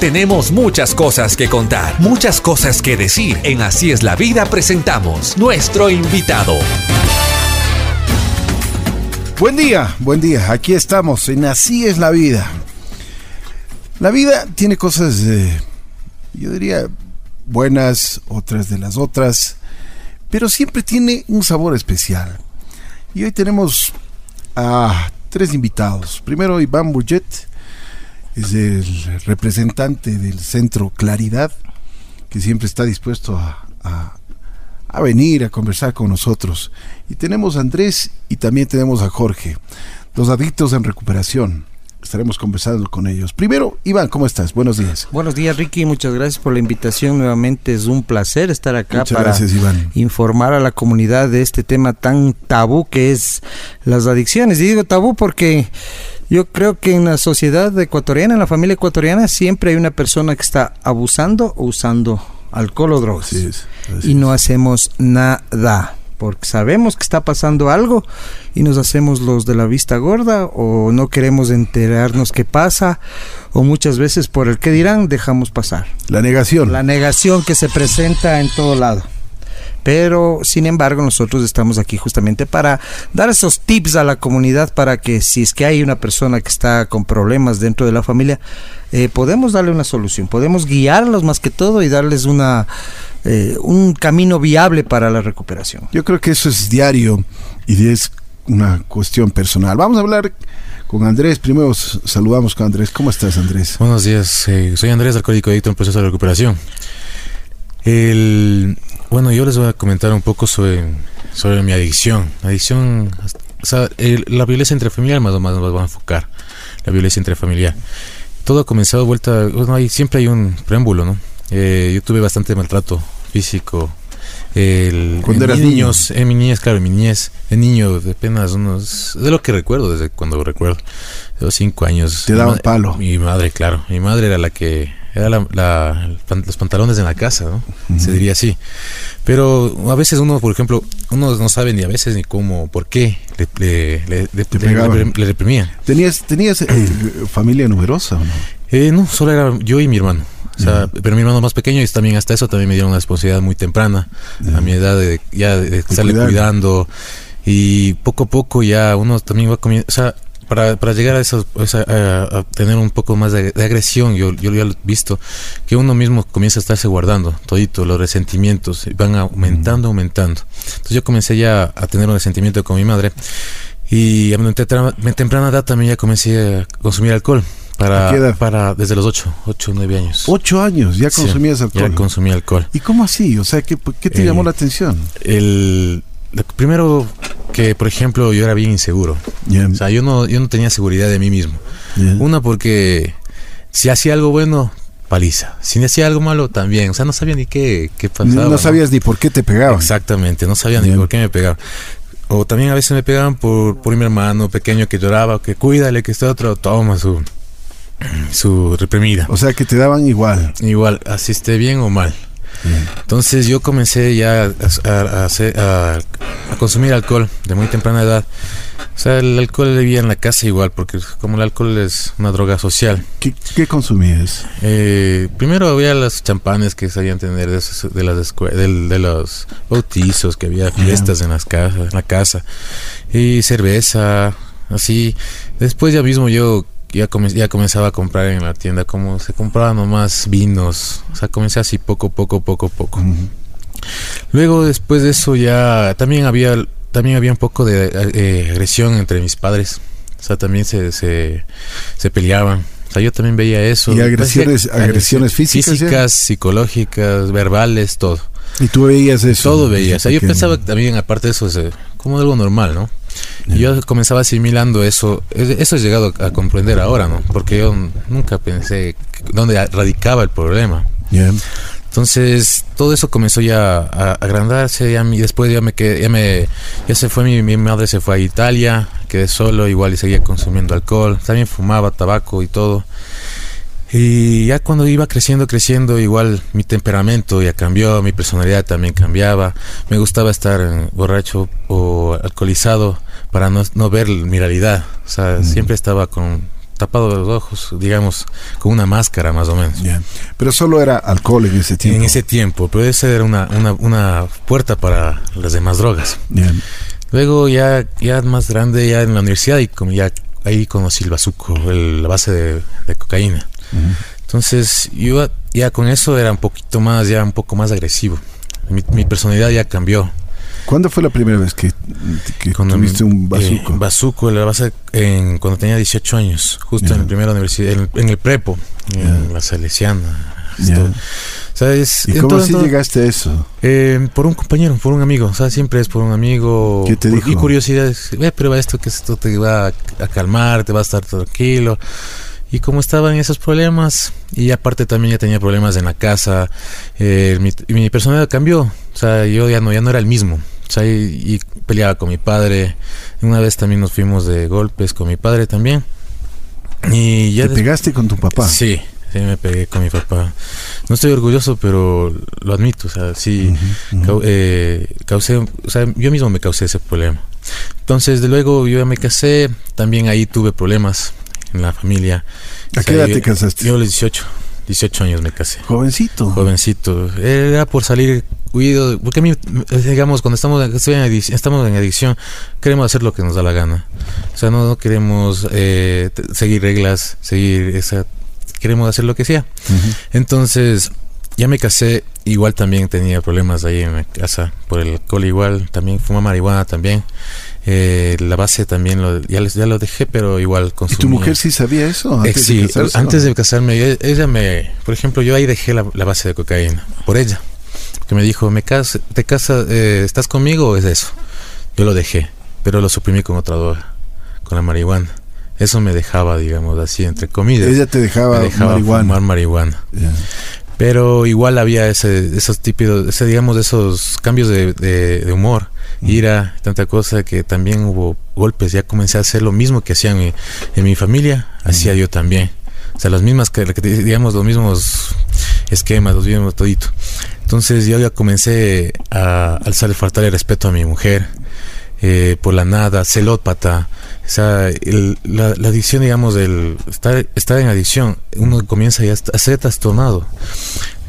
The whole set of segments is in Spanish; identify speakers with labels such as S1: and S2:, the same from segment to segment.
S1: Tenemos muchas cosas que contar, muchas cosas que decir. En Así es la vida presentamos nuestro invitado.
S2: Buen día, buen día. Aquí estamos en Así es la vida. La vida tiene cosas, eh, yo diría, buenas, otras de las otras, pero siempre tiene un sabor especial. Y hoy tenemos a tres invitados. Primero Iván Burget, es el representante del Centro Claridad, que siempre está dispuesto a, a, venir a conversar con nosotros. Y tenemos a Andrés y también tenemos a Jorge, los adictos en recuperación estaremos conversando con ellos. Primero, Iván, ¿cómo estás? Buenos días.
S3: Buenos días, Ricky. Muchas gracias por la invitación. Nuevamente es un placer estar acá para informar a la comunidad de este tema tan tabú que es las adicciones. Y digo tabú porque yo creo que en la sociedad ecuatoriana, en la familia ecuatoriana, siempre hay una persona que está abusando o usando alcohol o drogas. y no hacemos nada porque sabemos que está pasando algo y nos hacemos los de la vista gorda o no queremos enterarnos qué pasa o muchas veces por el que dirán dejamos pasar.
S2: La negación.
S3: La negación que se presenta en todo lado. Pero, sin embargo, nosotros estamos aquí justamente para dar esos tips a la comunidad para que si es que hay una persona que está con problemas dentro de la familia, eh, podemos darle una solución, podemos guiarlos más que todo y darles una, eh, un camino viable para la recuperación.
S2: Yo creo que eso es diario y es una cuestión personal. Vamos a hablar con Andrés. Primero saludamos con Andrés. ¿Cómo estás, Andrés?
S4: Buenos días. Eh, soy Andrés, alcohólico adicto en proceso de recuperación. El, bueno, yo les voy a comentar un poco sobre, sobre mi adicción. Adicción, o sea, la violencia intrafamiliar más o menos nos va a enfocar. La violencia intrafamiliar. Todo ha comenzado vuelta, bueno, hay, siempre hay un preámbulo, ¿no? Eh, yo tuve bastante maltrato físico. El,
S2: cuando eras
S4: niños, en mi niñez, claro, en mi niñez, de niño, de apenas unos, de lo que recuerdo, desde cuando recuerdo, de los cinco años.
S2: Te daban palo.
S4: Mi madre, claro, mi madre era la que era los pantalones en la casa, ¿no? Se diría así. Pero a veces uno, por ejemplo, uno no sabe ni a veces ni cómo, por qué le, le, le, reprimían.
S2: ¿Tenías, tenías eh, familia numerosa o no?
S4: Eh, no, solo era yo y mi hermano. O sea, pero mi hermano más pequeño y también hasta eso también me dieron una responsabilidad muy temprana a mi edad de ya de estarle cuidando y poco a poco ya uno también va comiendo, o sea, para, para llegar a eso, a, tener un poco más de, agresión, yo, yo ya he visto, que uno mismo comienza a estarse guardando todito, los resentimientos van aumentando, aumentando. Entonces yo comencé ya a tener un resentimiento con mi madre y a mi temprana edad también ya comencé a consumir alcohol. Para, para desde los 8, 8, 9 años.
S2: 8 años, ya consumías alcohol.
S4: Ya consumía alcohol.
S2: ¿Y cómo así? O sea, ¿qué, qué te llamó eh, la atención?
S4: El, primero que, por ejemplo, yo era bien inseguro. O sea, yo no, yo no tenía seguridad de mí mismo. Una porque si hacía algo bueno, paliza. Si hacía algo malo, también. O sea, no sabía ni qué, qué pasaba.
S2: No, sabías ni por qué te pegaban.
S4: Exactamente, no sabía ni por qué me pegaban. O también a veces me pegaban por, por mi hermano pequeño que lloraba, que cuídale, que este otro toma su, su reprimida.
S2: O sea, que te daban igual.
S4: Igual, así esté bien o mal. Entonces yo comencé ya a, a, consumir alcohol de muy temprana edad. O sea, el alcohol vivía en la casa igual, porque como el alcohol es una droga social.
S2: ¿Qué, qué consumías?
S4: Eh, primero había los champanes que sabían tener de, de las de, los bautizos, que había fiestas en las casas, en la casa, y cerveza, así. Después ya mismo yo ya, ya comenzaba a comprar en la tienda, como se compraban nomás vinos, o sea, comencé así poco, poco, poco, poco. Luego, después de eso, ya también había, también había un poco de eh, agresión entre mis padres, o sea, también se, se, se peleaban. O sea, yo también veía eso.
S2: ¿Y agresiones, agresiones físicas?
S4: Físicas, psicológicas, verbales, todo.
S2: ¿Y tú veías eso?
S4: Todo veía. O sea, yo pensaba también, aparte de eso, como algo normal, ¿no? Y yo comenzaba asimilando eso. Eso he llegado a comprender ahora, ¿no? Porque yo nunca pensé dónde radicaba el problema. Entonces, todo eso comenzó ya a agrandarse. y después ya me quedé, ya me, ya se fue mi, mi, madre, se fue a Italia, quedé solo, igual y seguía consumiendo alcohol. También fumaba tabaco y todo. Y ya cuando iba creciendo, creciendo, igual mi temperamento ya cambió, mi personalidad también cambiaba. Me gustaba estar borracho o alcoholizado para no, no ver mi realidad. O sea, siempre estaba con tapado los ojos, digamos, con una máscara más o menos.
S2: Pero solo era alcohol en ese tiempo.
S4: En ese tiempo, pero esa era una, una, puerta para las demás drogas. Luego ya, ya más grande, ya en la universidad, y como ya ahí conocí el bazuco, la base de, cocaína. Entonces yo ya con eso era un poquito más, ya un poco más agresivo. Mi, personalidad ya cambió.
S2: ¿Cuándo fue la primera vez que, que tuviste un bazuco?
S4: Eh, bazuco, la base en, cuando tenía 18 años, justo en la primera universidad, en, el prepo, en la Salesiana.
S2: ¿Y cómo así llegaste a eso?
S4: Eh, por un compañero, por un amigo. O sea, siempre es por un amigo.
S2: ¿Qué te dijo?
S4: Y curiosidad. Eh, prueba esto, que esto te va a, calmar, te va a estar tranquilo. Y como estaba en esos problemas, y aparte también ya tenía problemas en la casa, eh, mi, mi, personalidad cambió. O sea, yo ya no, ya no era el mismo. O sea, y, peleaba con mi padre. Una vez también nos fuimos de golpes con mi padre también. Y ya
S2: ¿Te pegaste con tu papá?
S4: Sí, Sí, me pegué con mi papá. No estoy orgulloso, pero lo admito. O sea, sí, eh, causé, o sea, yo mismo me causé ese problema. Entonces, de luego yo ya me casé, también ahí tuve problemas en la familia.
S2: ¿A qué edad te casaste?
S4: Yo a los 18, 18 años me casé.
S2: Jovencito.
S4: Jovencito. Era por salir huido, porque a mí, digamos, cuando estamos, en adicción, estamos en adicción, queremos hacer lo que nos da la gana. O sea, no, queremos eh, seguir reglas, seguir esa queremos hacer lo que sea. Entonces, ya me casé, igual también tenía problemas ahí en la casa por el alcohol, igual también fuma marihuana también. Eh, la base también lo, ya, ya lo dejé, pero igual consumía.
S2: ¿Y tu mujer sí sabía eso?
S4: Antes eh, sí, de antes de casarme, ella me, por ejemplo, yo ahí dejé la, base de cocaína, por ella, que me dijo, me cas ¿te casas, eh, estás conmigo o es eso? Yo lo dejé, pero lo suprimí con otra droga, con la marihuana. Eso me dejaba, digamos, así, entre comillas.
S2: Ella te dejaba,
S4: me dejaba
S2: marihuana.
S4: fumar marihuana. Pero igual había ese, esos típicos, ese, digamos, esos cambios de, de, humor, ira, tanta cosa que también hubo golpes. Ya comencé a hacer lo mismo que hacían en, en mi familia, hacía yo también. O sea, las mismas, digamos, los mismos esquemas, los mismos todito. Entonces yo ya comencé a alzarle faltar el respeto a mi mujer eh, por la nada, celópata. O sea, la, adicción, digamos, del estar, estar en adicción, uno comienza ya a ser trastornado.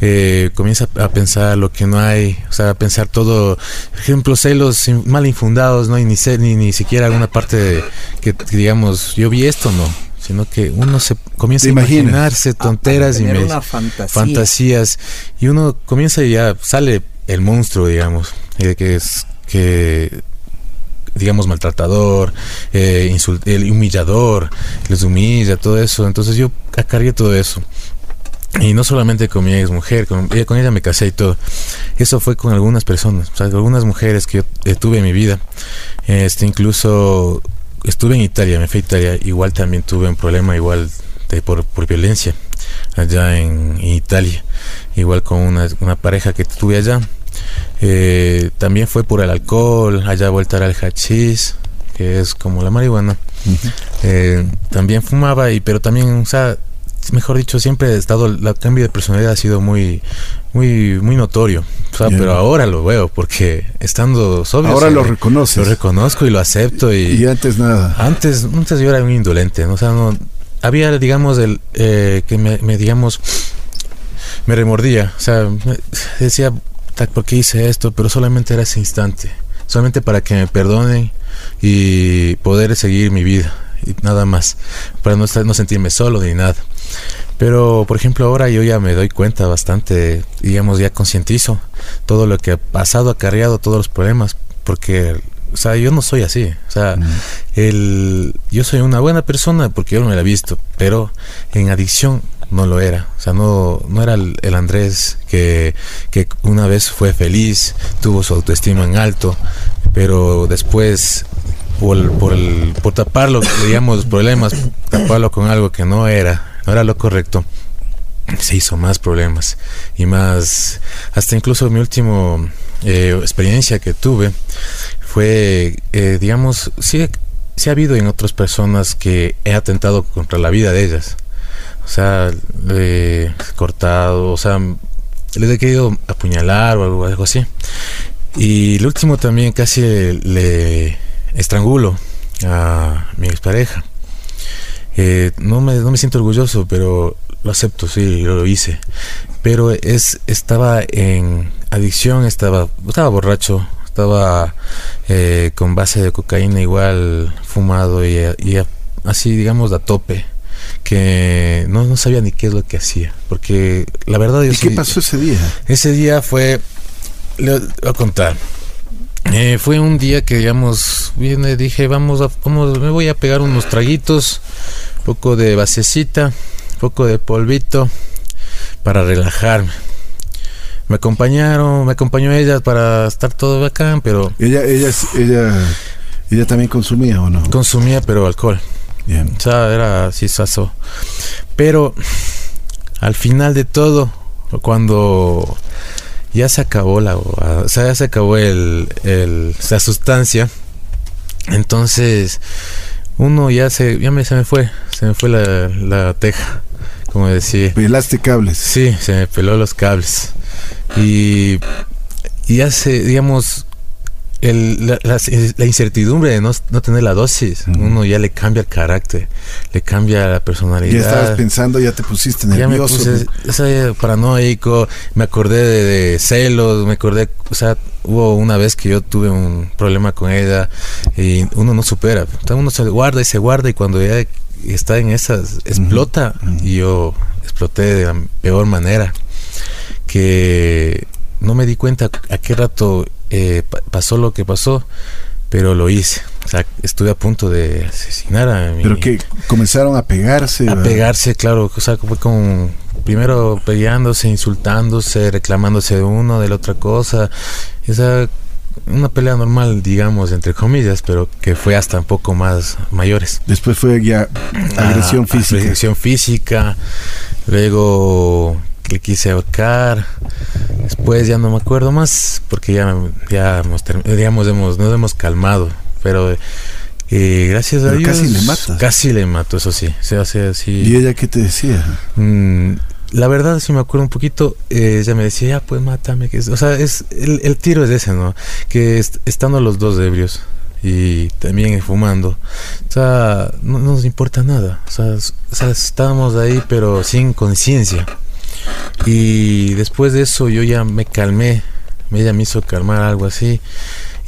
S4: Eh, comienza a pensar lo que no hay, o sea, a pensar todo, por ejemplo, celos mal infundados, no hay ni, ni, ni siquiera alguna parte de, que, digamos, yo vi esto, no, sino que uno se comienza a imaginarse tonteras y fantasías. Y uno comienza y ya sale el monstruo, digamos, de que es que digamos, maltratador, eh, el humillador, les humilla, todo eso. Entonces yo acargué todo eso. Y no solamente con mi ex mujer, con, con ella me casé y todo. Eso fue con algunas personas, o sea, algunas mujeres que yo eh, tuve en mi vida. Este, incluso estuve en Italia, me fui a Italia, igual también tuve un problema igual de, por, por violencia allá en, en Italia. Igual con una, una pareja que tuve allá eh, también fue por el alcohol, allá voltar al hachís, que es como la marihuana. Eh, también fumaba, y pero también, o sea, mejor dicho, siempre he estado, el cambio de personalidad ha sido muy, muy, muy notorio. O sea, pero ahora lo veo, porque estando sobrio.
S2: Ahora lo reconoces.
S4: Lo reconozco y lo acepto. Y,
S2: antes nada.
S4: Antes, antes yo era un indolente, ¿no? o sea, no, había, digamos, el eh, que me, me, digamos, me remordía. O sea, decía, ¿por qué hice esto? Pero solamente era ese instante, solamente para que me perdonen y poder seguir mi vida y nada más, para no, no sentirme solo ni nada. Pero, por ejemplo, ahora yo ya me doy cuenta bastante, digamos, ya concientizo todo lo que ha pasado, acarreado todos los problemas, porque, o sea, yo no soy así. O sea, el, yo soy una buena persona porque yo no me la he visto, pero en adicción no lo era. O sea, no, no era el, Andrés que, que, una vez fue feliz, tuvo su autoestima en alto, pero después, por, por, el, por taparlo, digamos, los problemas, taparlo con algo que no era, no era lo correcto, se hizo más problemas y más, hasta incluso mi último eh, experiencia que tuve fue, eh, digamos, sí, sí ha habido en otras personas que he atentado contra la vida de ellas o sea, le cortado, o sea, le he querido apuñalar o algo, así. Y el último también casi le, estrangulo a mi expareja. Eh, no, me, no me siento orgulloso, pero lo acepto, sí, lo, hice. Pero es, estaba en adicción, estaba, estaba borracho, estaba eh, con base de cocaína igual fumado y, así digamos a tope que no, no, sabía ni qué es lo que hacía porque la verdad
S2: ¿Y qué pasó ese día?
S4: ese día fue le voy a contar eh, fue un día que digamos viene dije vamos a vamos me voy a pegar unos traguitos poco de basecita poco de polvito para relajarme me acompañaron, me acompañó ella para estar todo bacán, pero...
S2: Ella, ella, ella, ella también consumía o no?
S4: Consumía, pero alcohol. Bien. O sea, era así saso. Pero al final de todo, cuando ya se acabó la, o sea, ya se acabó el, el, la sustancia, entonces uno ya se, ya me, se me fue, se me fue la, la teja, como decía.
S2: Pelaste cables.
S4: Sí, se me peló los cables. Y, y hace, digamos, el, la, incertidumbre de no, no, tener la dosis, uno ya le cambia el carácter, le cambia la personalidad.
S2: Ya estabas pensando, ya te pusiste nervioso.
S4: Ya me puse paranoico, me acordé de, celos, me acordé, o sea, hubo una vez que yo tuve un problema con ella y uno no supera, uno se guarda y se guarda y cuando ya está en esas, explota. Y yo exploté de la peor manera que no me di cuenta a qué rato eh, pasó lo que pasó, pero lo hice. O sea, estuve a punto de asesinar a mi...
S2: ¿Pero que comenzaron a pegarse?
S4: A pegarse, claro. O sea, fue como primero peleándose, insultándose, reclamándose de uno, de la otra cosa. Esa una pelea normal, digamos, entre comillas, pero que fue hasta un poco más mayores.
S2: Después fue ya agresión ah, física.
S4: Agresión física, luego le quise ahorcar. Después ya no me acuerdo más porque ya, ya hemos, digamos, hemos, nos hemos calmado. Pero eh, gracias a Dios.
S2: Casi le matas.
S4: Casi le mato, eso sí. Se hace así.
S2: ¿Y ella qué te decía?
S4: Mm, la verdad, si me acuerdo un poquito, eh, ella me decía, ya pues mátame. Que o sea, es, el, tiro es ese, ¿no? Que estando los dos ebrios y también fumando, o sea, no, nos importa nada. O sea, o sea estábamos ahí, pero sin conciencia. Y después de eso yo ya me calmé, ella me hizo calmar algo así.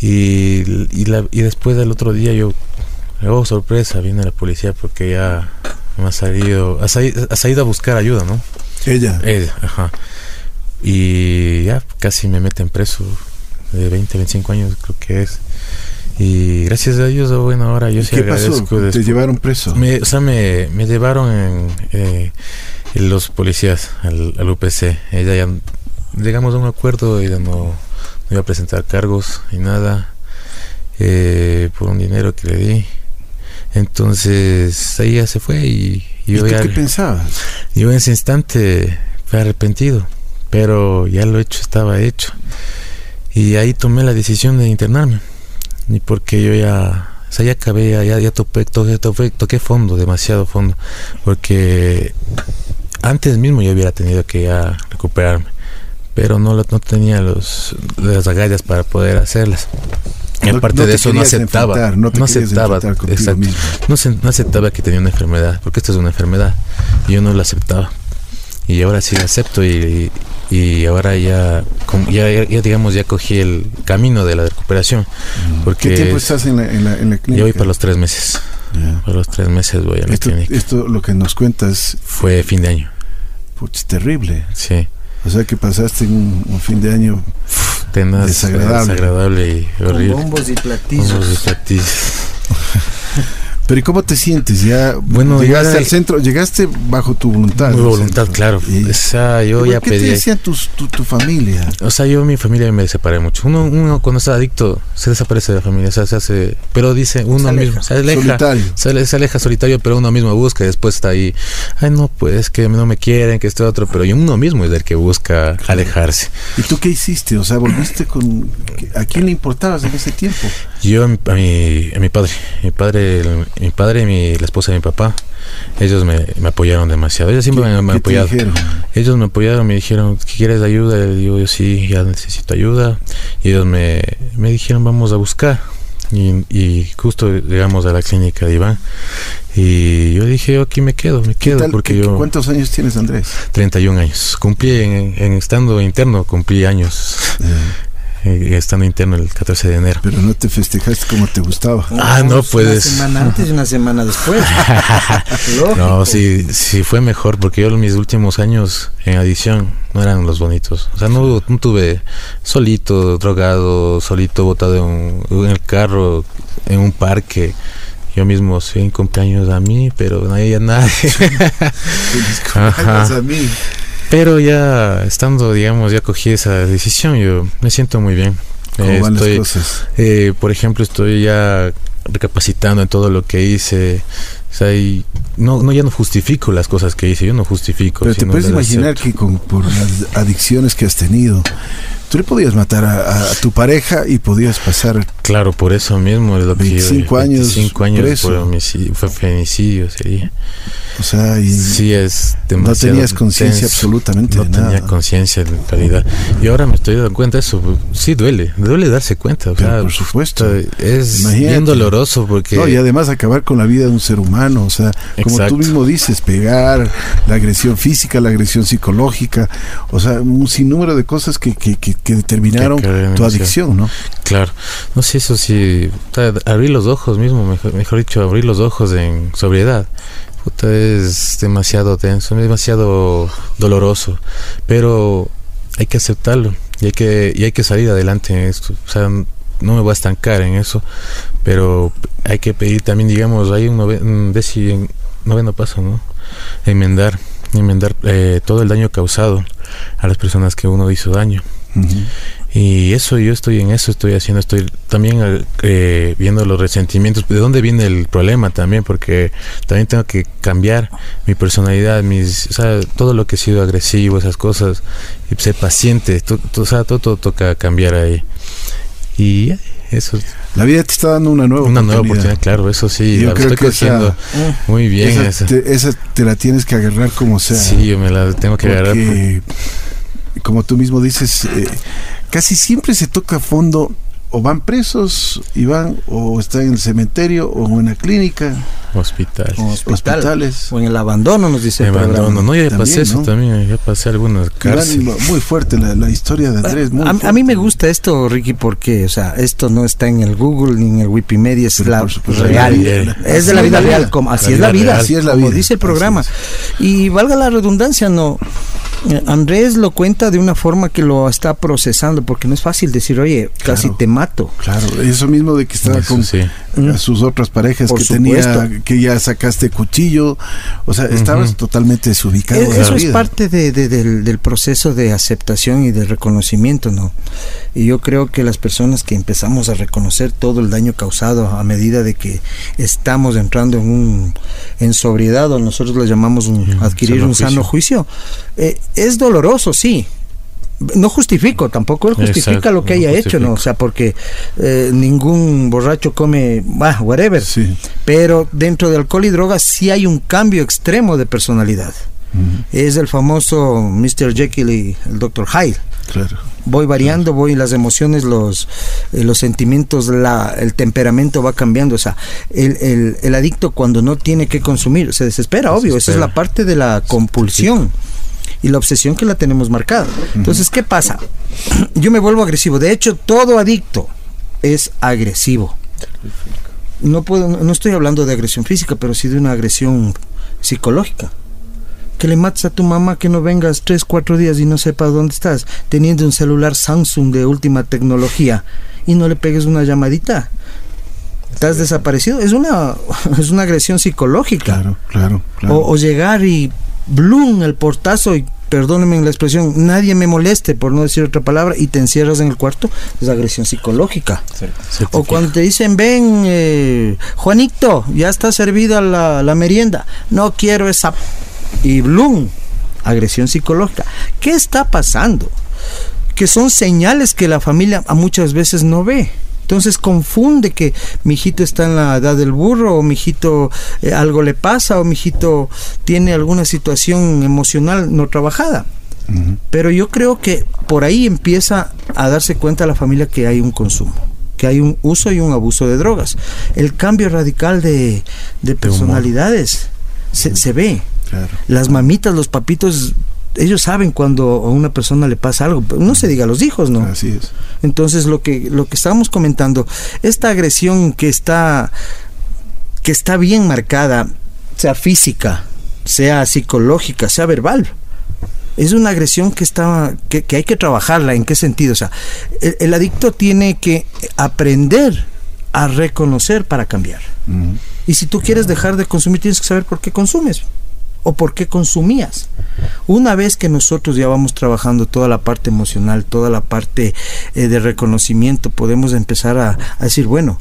S4: Y, y, la, y después del otro día yo, oh sorpresa, viene la policía porque ya me ha salido, ha salido, a buscar ayuda, ¿no?
S2: Ella.
S4: Ella, ajá. Y ya casi me meten preso de 20, 25 años creo que es. Y gracias a Dios, bueno, ahora yo sí
S2: ¿Qué Pasó? ¿Te llevaron preso?
S4: Me, o sea, me, me llevaron en... Eh, los policías al, UPC. Ella ya llegamos a un acuerdo, ella no, no iba a presentar cargos y nada eh, por un dinero que le di. Entonces ahí ya se fue y,
S2: yo ya, qué pensabas?
S4: Yo en ese instante fue arrepentido, pero ya lo hecho estaba hecho. Y ahí tomé la decisión de internarme. Y porque yo ya o sea, ya acabé, ya, ya, toqué, toqué, toqué, fondo, demasiado fondo, porque antes mismo yo hubiera tenido que ya recuperarme, pero no, no tenía los, las agallas para poder hacerlas. Y aparte de eso no aceptaba, no, aceptaba, no, no, aceptaba que tenía una enfermedad, porque esta es una enfermedad, y yo no la aceptaba. Y ahora sí acepto y, y ahora ya, ya, ya, digamos, ya cogí el camino de la recuperación. Porque
S2: ¿Qué tiempo estás en la, en la, en la clínica?
S4: Yo voy para los tres meses. Para los tres meses voy a la
S2: esto,
S4: clínica.
S2: Esto lo que nos cuentas...
S4: Fue fin de año.
S2: Puch, terrible.
S4: Sí.
S2: O sea que pasaste un, un fin de año
S4: Tenaz, desagradable. desagradable y horrible.
S3: Con bombos y platillos.
S4: Bombos y platillos.
S2: Pero ¿y cómo te sientes? Ya bueno, llegaste al centro, llegaste bajo tu voluntad.
S4: Mi voluntad, claro. o sea, yo ya
S2: ¿Qué
S4: pedí.
S2: te decía tu, tu, familia?
S4: O sea, yo mi familia me separé mucho. Uno, uno cuando está adicto se desaparece de la familia, o sea, se hace, pero dice uno mismo, se aleja, solitario. Se, aleja solitario, pero uno mismo busca y después está ahí. Ay, no, pues que no me quieren, que este otro, pero uno mismo es el que busca alejarse.
S2: ¿Y tú qué hiciste? O sea, volviste con ¿a quién le importabas en ese tiempo?
S4: Yo a mi, a mi padre, mi padre mi padre y mi, la esposa de mi papá, ellos me, me apoyaron demasiado. Ellos siempre me, han apoyado. Ellos me apoyaron, me dijeron, ¿quieres ayuda? Y digo, yo sí, ya necesito ayuda. Y ellos me, me dijeron, vamos a buscar. y, justo llegamos a la clínica de Iván y yo dije, aquí me quedo, me quedo. porque yo,
S2: ¿Cuántos años tienes, Andrés?
S4: 31 años. Cumplí en, estando interno, cumplí años. Eh, estando interno el 14 de enero.
S2: Pero no te festejaste como te gustaba.
S4: Ah, no, puedes.
S3: Una semana antes y una semana después.
S4: no, sí, sí fue mejor porque yo mis últimos años en adición no eran los bonitos. O sea, no, tuve solito, drogado, solito botado en, en el carro, en un parque yo mismo soy cumpleaños a mí, pero nadie a nadie.
S2: cumpleaños a mí.
S4: Pero ya estando, digamos, ya cogí esa decisión, yo me siento muy bien.
S2: ¿Cómo van las cosas?
S4: Eh, por ejemplo, estoy ya recapacitando en todo lo que hice. O sea, no, no, ya no justifico las cosas que hice, yo no justifico.
S2: Pero te puedes imaginar que con, por las adicciones que has tenido, tú le podías matar a, tu pareja y podías pasar.
S4: Claro, por eso mismo es lo
S2: 25 años.
S4: 25 años preso. por homicidio, fue femicidio sería.
S2: O sea, y
S4: sí es
S2: No tenías conciencia absolutamente
S4: no tenía conciencia en realidad. Y ahora me estoy dando cuenta de eso. Sí duele, duele darse cuenta. O
S2: por supuesto.
S4: Es bien doloroso porque.
S2: No, y además acabar con la vida de un ser humano. O sea, como tú mismo dices, pegar, la agresión física, la agresión psicológica. O sea, un sinnúmero de cosas que, que, que, determinaron tu adicción, ¿no?
S4: Claro. No sé, eso sí. Abrir los ojos mismo, mejor, mejor dicho, abrir los ojos en sobriedad es demasiado tenso, demasiado doloroso, pero hay que aceptarlo y hay que, y hay que salir adelante en esto. O sea, no me voy a estancar en eso, pero hay que pedir también, digamos, hay un, noveno paso, ¿no? Enmendar, enmendar eh, todo el daño causado a las personas que uno hizo daño. Y eso, yo estoy en eso, estoy haciendo, estoy también eh, viendo los resentimientos, de dónde viene el problema también, porque también tengo que cambiar mi personalidad, mis, o sea, todo lo que he sido agresivo, esas cosas, y ser paciente, todo, o sea, todo, toca cambiar ahí. Y eso.
S2: La vida te está dando una nueva
S4: una nueva oportunidad, claro, eso sí,
S2: yo creo que esa,
S4: muy bien.
S2: Esa, Te, la tienes que agarrar como sea.
S4: Sí, yo me la tengo que agarrar.
S2: Como tú mismo dices, eh, casi siempre se toca a fondo o van presos y van o están en el cementerio o en la clínica
S4: hospitales
S2: hospitales.
S3: O en el abandono nos dice
S4: el abandono. no ya pasé eso también ya pasé algunas cárceles
S2: muy fuerte la, historia de Andrés
S3: a, mí me gusta esto Ricky porque o sea esto no está en el Google ni en el Wikimedia es la real. es de la vida real como así es la vida así es la vida. como dice el programa. y valga la redundancia no Andrés lo cuenta de una forma que lo está procesando, porque no es fácil decir, oye, casi te mato.
S2: Claro, eso mismo de que estaba con sus otras parejas que tenía, que ya sacaste cuchillo, o sea, estabas totalmente desubicado.
S3: E-, eso es parte del, del, proceso de aceptación y de reconocimiento, ¿no? Y yo creo que las personas que empezamos a reconocer todo el daño causado a medida de que estamos entrando en un en sobriedad, o nosotros lo llamamos adquirir un sano juicio, eh, es doloroso, sí, no justifico, tampoco él justifica lo que haya hecho, ¿no? O sea, porque eh, ningún borracho come, bah, whatever. Sí. Pero dentro de alcohol y drogas sí hay un cambio extremo de personalidad. Es el famoso Mr. Jekyll y el Dr. Hyde.
S2: Claro.
S3: Voy variando, voy las emociones, los, eh, los sentimientos, la, el temperamento va cambiando. O sea, el, el, el, adicto cuando no tiene que consumir se desespera, obvio. Esa es la parte de la compulsión y la obsesión que la tenemos marcada. Entonces, ¿qué pasa? Yo me vuelvo agresivo. De hecho, todo adicto es agresivo. No puedo, no estoy hablando de agresión física, pero sí de una agresión psicológica. Que le mates a tu mamá que no vengas tres, cuatro días y no sepa dónde estás, teniendo un celular Samsung de última tecnología y no le pegues una llamadita. Estás desaparecido. Es una, es una agresión psicológica.
S2: Claro, claro. claro.
S3: O, o llegar y Bloom, el portazo, y perdónenme la expresión, nadie me moleste, por no decir otra palabra, y te encierras en el cuarto, es agresión psicológica. o cuando te dicen, ven, eh, Juanito, ya está servida la, la merienda, no quiero esa... Y Bloom, agresión psicológica. ¿Qué está pasando? Que son señales que la familia a muchas veces no ve. Entonces confunde que mi hijito está en la edad del burro, o mi hijito eh, algo le pasa, o mi hijito tiene alguna situación emocional no trabajada. Pero yo creo que por ahí empieza a darse cuenta la familia que hay un consumo que hay un uso y un abuso de drogas. El cambio radical de, personalidades se, se, ve. Las mamitas, los papitos ellos saben cuando a una persona le pasa algo, no se diga a los hijos, ¿no?
S2: Así es.
S3: Entonces lo que lo que estábamos comentando, esta agresión que está que está bien marcada, sea física, sea psicológica, sea verbal, es una agresión que está que, hay que trabajarla. ¿En qué sentido? O sea, el, adicto tiene que aprender a reconocer para cambiar. Y si tú quieres dejar de consumir, tienes que saber por qué consumes o por qué consumías. Una vez que nosotros ya vamos trabajando toda la parte emocional, toda la parte eh, de reconocimiento, podemos empezar a, decir, bueno,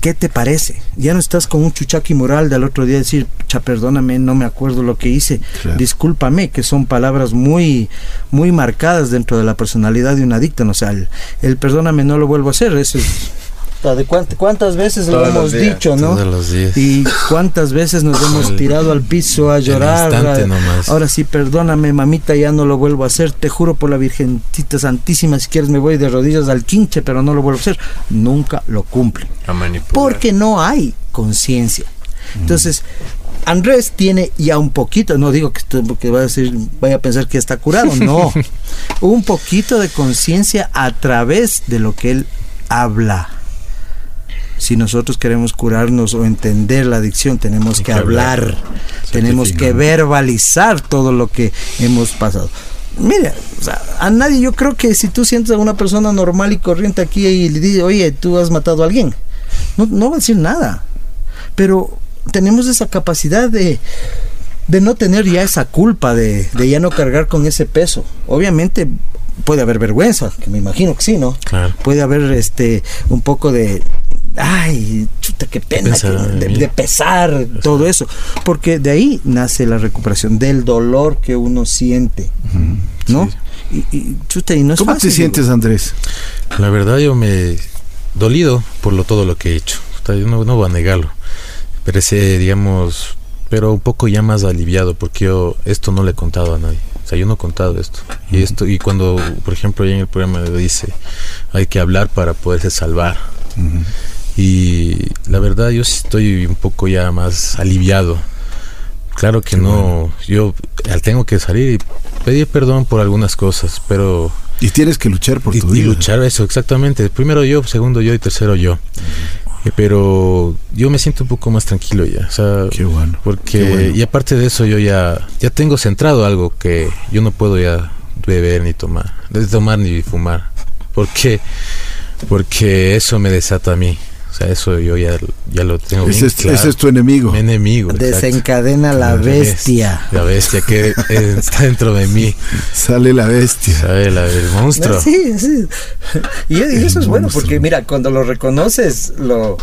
S3: ¿qué te parece? Ya no estás con un chuchaqui moral del otro día decir, cha, perdóname, no me acuerdo lo que hice, discúlpame, que son palabras muy, muy marcadas dentro de la personalidad de un adicto, ¿no? o sea, el, el perdóname no lo vuelvo a hacer, eso es de cuántas veces lo hemos dicho, ¿no? Y cuántas veces nos hemos tirado al piso a llorar. Ahora sí, perdóname, mamita, ya no lo vuelvo a hacer. Te juro por la Virgencita Santísima, si quieres me voy de rodillas al quinche, pero no lo vuelvo a hacer. Nunca lo cumple. Porque no hay conciencia. Entonces, Andrés tiene ya un poquito, no digo que, que vaya, a decir, vaya a pensar que está curado, no, un poquito de conciencia a través de lo que él habla si nosotros queremos curarnos o entender la adicción, tenemos que, hablar, tenemos que verbalizar todo lo que hemos pasado. Mira, a nadie, yo creo que si tú sientes a una persona normal y corriente aquí y le dices, oye, tú has matado a alguien, no, no va a decir nada. Pero tenemos esa capacidad de, de no tener ya esa culpa, de, de ya no cargar con ese peso. Obviamente puede haber vergüenza, que me imagino que sí, ¿no? Puede haber este un poco de ay, chuta, qué pena, de, pesar, todo eso. Porque de ahí nace la recuperación, del dolor que uno siente, ¿no? Y, chuta, y no es
S2: ¿Cómo te sientes, Andrés?
S4: La verdad, yo me dolido por lo, todo lo que he hecho. Yo no, no voy a negarlo. Pero ese, digamos, pero un poco ya más aliviado porque yo esto no le he contado a nadie. O sea, yo no he contado esto. Y esto y cuando, por ejemplo, en el programa dice, hay que hablar para poderse salvar. Y la verdad yo estoy un poco ya más aliviado. Claro que no, yo tengo que salir y pedir perdón por algunas cosas, pero...
S2: Y tienes que luchar por tu vida.
S4: Y luchar eso, exactamente. Primero yo, segundo yo y tercero yo. Eh, pero yo me siento un poco más tranquilo ya. O sea,
S2: qué bueno.
S4: Porque, y aparte de eso, yo ya, ya tengo centrado algo que yo no puedo ya beber ni tomar, ni tomar ni fumar. ¿Por qué? Porque eso me desata a mí. O sea, eso yo ya, ya lo tengo
S2: ese
S4: bien
S2: es,
S4: claro.
S2: Ese es tu enemigo.
S4: Mi enemigo.
S3: Desencadena la bestia.
S4: La bestia que está dentro de mí.
S2: Sale la bestia.
S4: Sale el monstruo.
S3: Sí, sí. Y, eso es bueno porque mira, cuando lo reconoces, lo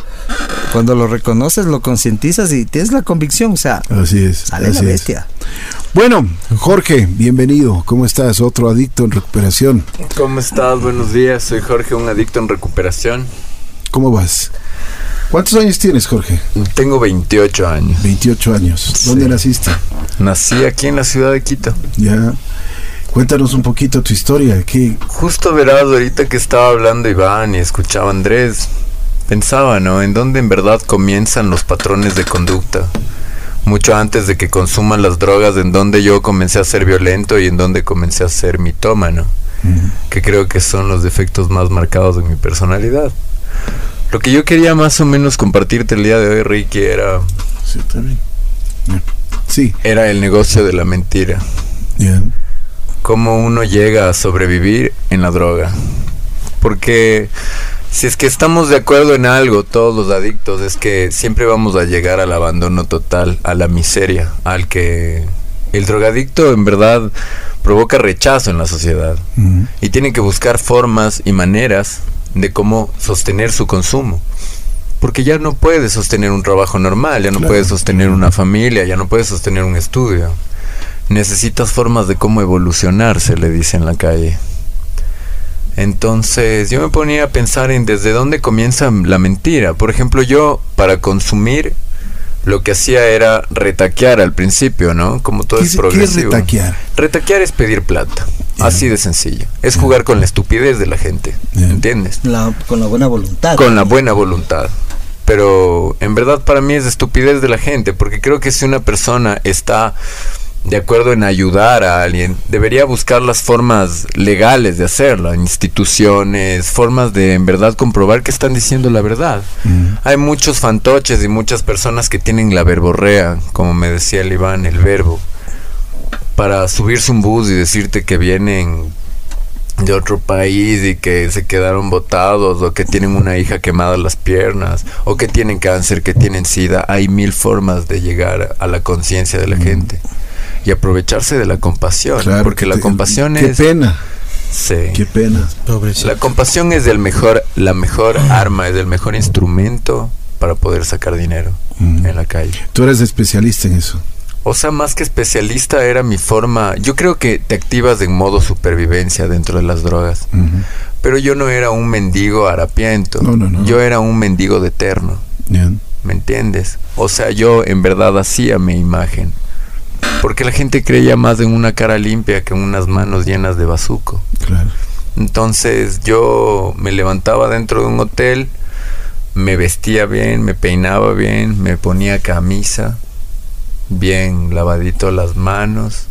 S3: cuando lo reconoces, lo concientizas y tienes la convicción, o sea,
S2: así es.
S3: Sale la bestia.
S2: Bueno, Jorge, bienvenido. ¿Cómo estás? Otro adicto en recuperación.
S5: ¿Cómo estás? Buenos días. Soy Jorge, un adicto en recuperación.
S2: ¿Cómo vas? ¿Cuántos años tienes, Jorge?
S5: Tengo 28 años.
S2: 28 años. ¿Dónde naciste?
S5: Nací aquí en la ciudad de Quito.
S2: Ya. Cuéntanos un poquito tu historia. ¿Qué?
S5: Justo verás, ahorita que estaba hablando Iván y escuchaba Andrés, pensaba, ¿no? En dónde en verdad comienzan los patrones de conducta. Mucho antes de que consuman las drogas, en dónde yo comencé a ser violento y en dónde comencé a ser mitómano. Que creo que son los defectos más marcados de mi personalidad. Lo que yo quería más o menos compartirte el día de hoy, Ricky, era.
S2: Sí.
S5: Era el negocio de la mentira. Cómo uno llega a sobrevivir en la droga. Porque si es que estamos de acuerdo en algo, todos los adictos, es que siempre vamos a llegar al abandono total, a la miseria, al que el drogadicto en verdad provoca rechazo en la sociedad. Y tiene que buscar formas y maneras de cómo sostener su consumo. Porque ya no puede sostener un trabajo normal, ya no puede sostener una familia, ya no puede sostener un estudio. Necesitas formas de cómo evolucionar, se le dice en la calle. Entonces yo me ponía a pensar en desde dónde comienza la mentira. Por ejemplo, yo para consumir lo que hacía era retaquear al principio, ¿no? Como todo es progresivo.
S2: ¿Qué es retaquear?
S5: Retaquear es pedir plata. Así de sencillo. Es jugar con la estupidez de la gente. ¿Entiendes?
S3: con la buena voluntad.
S5: Con la buena voluntad. Pero en verdad para mí es estupidez de la gente, porque creo que si una persona está de acuerdo en ayudar a alguien, debería buscar las formas legales de hacerlo, instituciones, formas de en verdad comprobar que están diciendo la verdad. Mm. Hay muchos fantoches y muchas personas que tienen la verborrea, como me decía el Iván, el verbo, para subirse un bus y decirte que vienen de otro país y que se quedaron botados o que tienen una hija quemada las piernas o que tienen cáncer, que tienen sida. Hay mil formas de llegar a la conciencia de la mm. gente y aprovecharse de la compasión, porque la compasión es...
S2: Qué pena.
S5: Sí.
S2: Qué pena.
S5: La compasión es el mejor, la mejor arma, es el mejor instrumento para poder sacar dinero en la calle.
S2: Tú eres especialista en eso.
S5: O sea, más que especialista era mi forma. Yo creo que te activas en modo supervivencia dentro de las drogas. Pero yo no era un mendigo harapiento. No, no, no. Yo era un mendigo de eterno. ¿Me entiendes? O sea, yo en verdad hacía mi imagen. Porque la gente creía más en una cara limpia que en unas manos llenas de bazuco. Claro. Entonces yo me levantaba dentro de un hotel, me vestía bien, me peinaba bien, me ponía camisa, bien lavadito las manos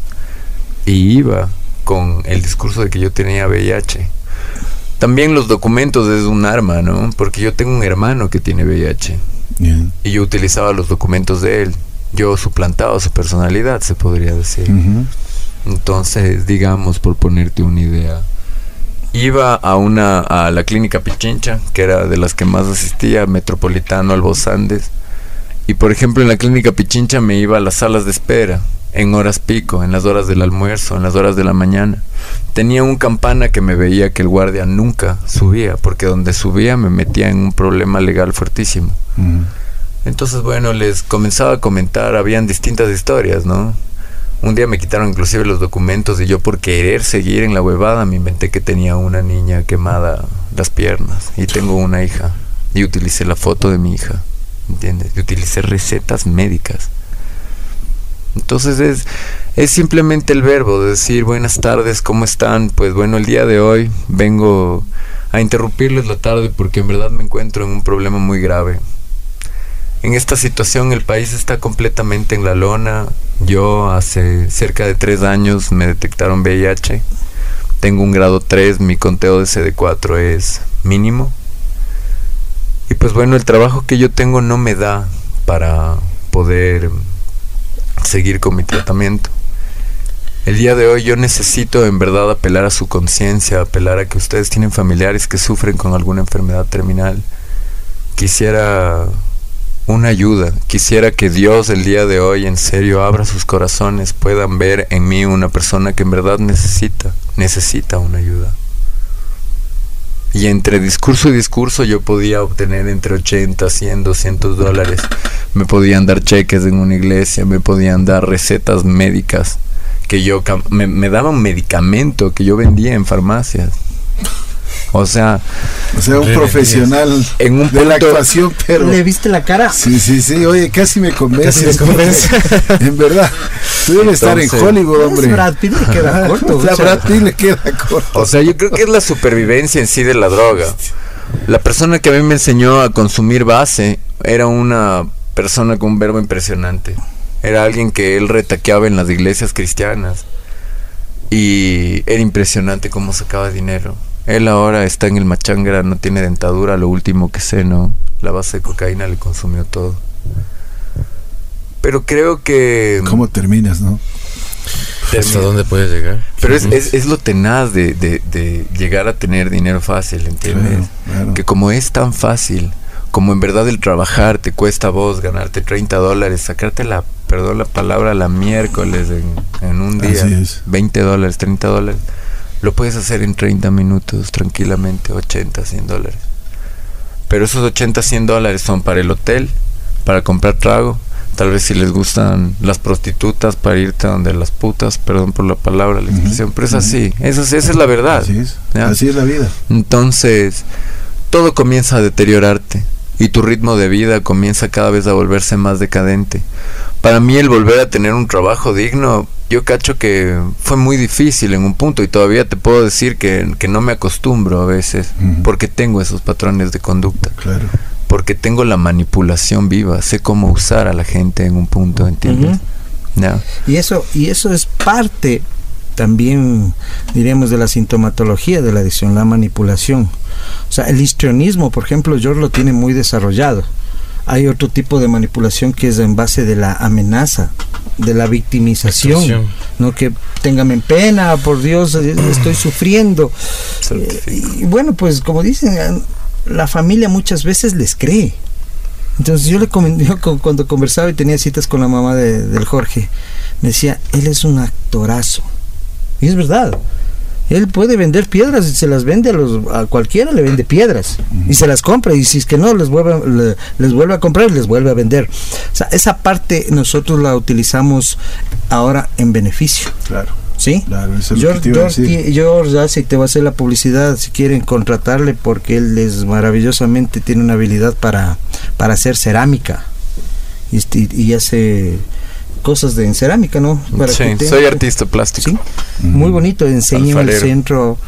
S5: y iba con el discurso de que yo tenía VIH. También los documentos es un arma, ¿no? Porque yo tengo un hermano que tiene VIH. Y yo utilizaba los documentos de él yo suplantaba su personalidad, se podría decir. Entonces, digamos, por ponerte una idea, iba a una a la clínica Pichincha, que era de las que más asistía, Metropolitano, Albos Andes. Y por ejemplo, en la clínica Pichincha me iba a las salas de espera, en horas pico, en las horas del almuerzo, en las horas de la mañana. Tenía un campana que me veía que el guardia nunca subía, porque donde subía me metía en un problema legal fuertísimo. Entonces, bueno, les comenzaba a comentar, habían distintas historias, ¿no? Un día me quitaron inclusive los documentos y yo por querer seguir en la huevada me inventé que tenía una niña quemada las piernas y tengo una hija y utilicé la foto de mi hija, ¿entiendes? Y utilicé recetas médicas. Entonces es, es simplemente el verbo de decir buenas tardes, ¿cómo están? Pues bueno, el día de hoy vengo a interrumpirles la tarde porque en verdad me encuentro en un problema muy grave en esta situación el país está completamente en la lona. Yo hace cerca de tres años me detectaron VIH. Tengo un grado 3, mi conteo de CD4 es mínimo. Y pues bueno, el trabajo que yo tengo no me da para poder seguir con mi tratamiento. El día de hoy yo necesito en verdad apelar a su conciencia, apelar a que ustedes tienen familiares que sufren con alguna enfermedad terminal. Quisiera una ayuda. Quisiera que Dios el día de hoy en serio abra sus corazones, puedan ver en mí una persona que en verdad necesita, necesita una ayuda. Y entre discurso y discurso yo podía obtener entre 80, 100, 200 dólares. Me podían dar cheques en una iglesia, me podían dar recetas médicas que yo me, me daban medicamento que yo vendía en farmacias. O sea,
S2: o sea, un profesional
S5: en un
S2: de la actuación, pero
S3: le viste la cara.
S2: Sí, sí, sí. Oye, casi me convence. en verdad, tú debes estar en Hollywood, hombre.
S3: Brad Pitt le queda corto.
S2: O sea, Brad Pitt le queda corto.
S5: O sea, yo creo que es la supervivencia en sí de la droga. La persona que a mí me enseñó a consumir base era una persona con un verbo impresionante. Era alguien que él retaqueaba en las iglesias cristianas. Y era impresionante cómo sacaba dinero. Él ahora está en el machangra, no tiene dentadura, lo último que sé, ¿no? La base de cocaína le consumió todo. Pero creo que...
S2: ¿Cómo terminas, no?
S4: ¿Hasta dónde puedes llegar?
S5: Pero es, es, lo tenaz de, de, llegar a tener dinero fácil, ¿entiendes? Que como es tan fácil, como en verdad el trabajar te cuesta a vos ganarte 30 dólares, sacarte la, perdón la palabra, la miércoles en, en un día, 20 dólares, 30 dólares lo puedes hacer en 30 minutos tranquilamente, 80, 100 dólares. Pero esos 80, 100 dólares son para el hotel, para comprar trago, tal vez si les gustan las prostitutas para irte donde las putas, perdón por la palabra, la expresión, pero es así, esa, esa, es la verdad.
S2: Así es, así es la vida.
S5: Entonces, todo comienza a deteriorarte y tu ritmo de vida comienza cada vez a volverse más decadente. Para mí el volver a tener un trabajo digno, yo cacho que fue muy difícil en un punto y todavía te puedo decir que, no me acostumbro a veces porque tengo esos patrones de conducta.
S2: Claro.
S5: Porque tengo la manipulación viva, sé cómo usar a la gente en un punto, ¿entiendes?
S3: Y eso y eso es parte también diríamos de la sintomatología de la adicción, la manipulación. O sea, el histrionismo, por ejemplo, George lo tiene muy desarrollado. Hay otro tipo de manipulación que es en base de la amenaza, de la victimización, no que téngame pena, por Dios, eh, estoy sufriendo. y bueno, pues como dicen, la familia muchas veces les cree. Entonces yo le yo cuando conversaba y tenía citas con la mamá de, del Jorge, me decía, él es un actorazo. Y es verdad. Él puede vender piedras y se las vende a, los, a cualquiera, le vende piedras y se las compra. Y si es que no, les vuelve, les vuelve a comprar y les vuelve a vender. O sea, esa parte nosotros la utilizamos ahora en beneficio.
S2: Claro.
S3: ¿Sí?
S2: Claro,
S3: es George, George, George te va a hacer la publicidad si quieren contratarle porque él es maravillosamente, tiene una habilidad para, para hacer cerámica y, y hace cosas de en cerámica, ¿no?
S5: sí, soy artista plástico.
S3: Muy bonito, enseña en el centro,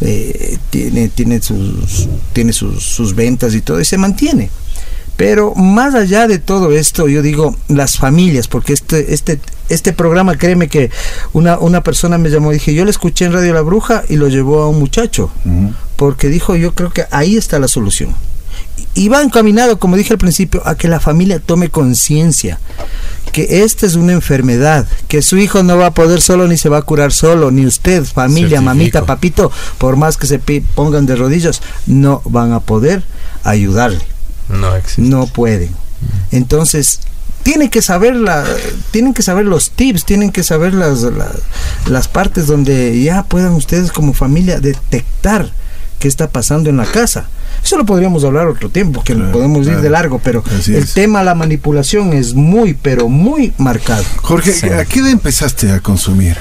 S3: eh, tiene, tiene, sus, tiene sus, sus ventas y todo, y se mantiene. Pero más allá de todo esto, yo digo las familias, porque este, este, este programa, créeme que una, una persona me llamó y dije, yo le escuché en Radio La Bruja y lo llevó a un muchacho, porque dijo, yo creo que ahí está la solución y va encaminado, como dije al principio, a que la familia tome conciencia que esta es una enfermedad, que su hijo no va a poder solo ni se va a curar solo, ni usted, familia, mamita, papito, por más que se pongan de rodillas, no van a poder ayudarle.
S5: No
S3: No pueden. Entonces, tienen que saber la, tienen que saber los tips, tienen que saber las, las, las partes donde ya puedan ustedes como familia detectar qué está pasando en la casa. Eso lo podríamos hablar otro tiempo, que podemos ir de largo, pero el tema la manipulación es muy, pero muy marcado.
S2: Jorge, ¿a qué edad empezaste a consumir?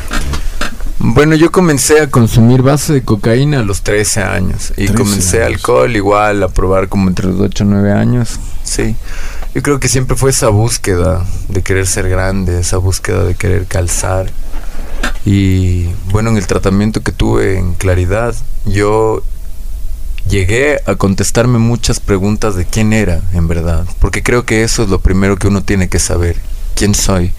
S5: Bueno, yo comencé a consumir base de cocaína a los 13 años y comencé alcohol igual a probar como entre los 8 o 9 años. Sí. Yo creo que siempre fue esa búsqueda de querer ser grande, esa búsqueda de querer calzar. Y bueno, en el tratamiento que tuve en Claridad, yo llegué a contestarme muchas preguntas de quién era en verdad, porque creo que eso es lo primero que uno tiene que saber, quién soy.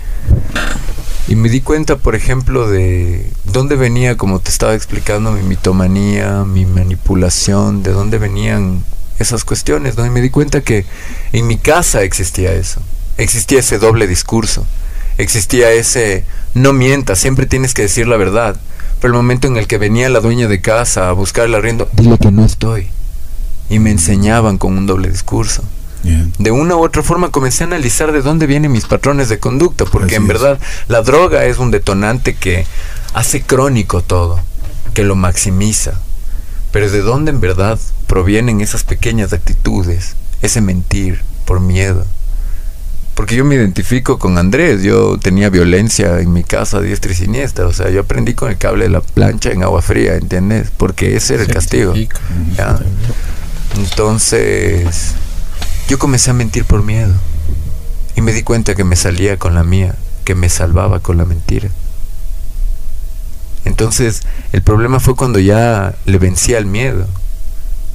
S5: Y me di cuenta, por ejemplo, de dónde venía, como te estaba explicando, mi mitomanía, mi manipulación, de dónde venían esas cuestiones, ¿no? Y me di cuenta que en mi casa existía eso, existía ese doble discurso, existía ese no mientas, siempre tienes que decir la verdad el momento en el que venía la dueña de casa a buscar el arriendo, dile que no estoy. Y me enseñaban con un doble discurso. De una u otra forma comencé a analizar de dónde vienen mis patrones de conducta, porque en verdad la droga es un detonante que hace crónico todo, que lo maximiza. Pero de dónde en verdad provienen esas pequeñas actitudes, ese mentir por miedo, porque yo me identifico con Andrés, yo tenía violencia en mi casa diestra y siniestra, o sea, yo aprendí con el cable de la plancha en agua fría, ¿entiendes? Porque ese era el castigo. Entonces, yo comencé a mentir por miedo y me di cuenta que me salía con la mía, que me salvaba con la mentira. Entonces, el problema fue cuando ya le vencía el miedo.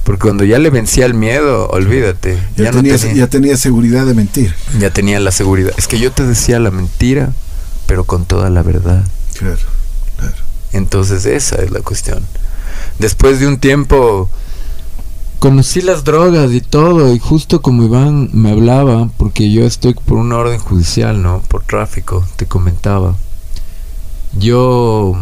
S5: Porque cuando ya le vencía el miedo, olvídate.
S2: Ya, tenía, ya tenía seguridad de mentir.
S5: Ya tenía la seguridad. Es que yo te decía la mentira, pero con toda la verdad.
S2: Claro, claro.
S5: Entonces esa es la cuestión. Después de un tiempo conocí las drogas y todo y justo como Iván me hablaba, porque yo estoy por una orden judicial, ¿no? Por tráfico, te comentaba. Yo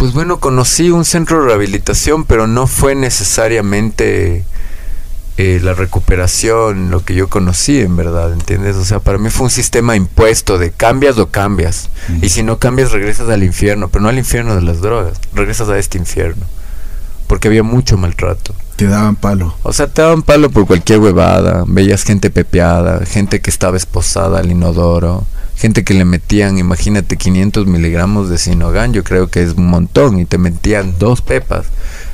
S5: pues bueno, conocí un centro de rehabilitación, pero no fue necesariamente eh, la recuperación lo que yo conocí, en verdad, ¿entiendes? O sea, para mí fue un sistema impuesto de cambias o cambias. Y si no cambias, regresas al infierno, pero no al infierno de las drogas, regresas a este infierno. Porque había mucho maltrato.
S2: Te daban palo.
S5: O sea, te daban palo por cualquier huevada. Veías gente pepeada, gente que estaba esposada al inodoro gente que le metían, imagínate, 500 miligramos de Sinogan, yo creo que es un montón, y te metían dos pepas.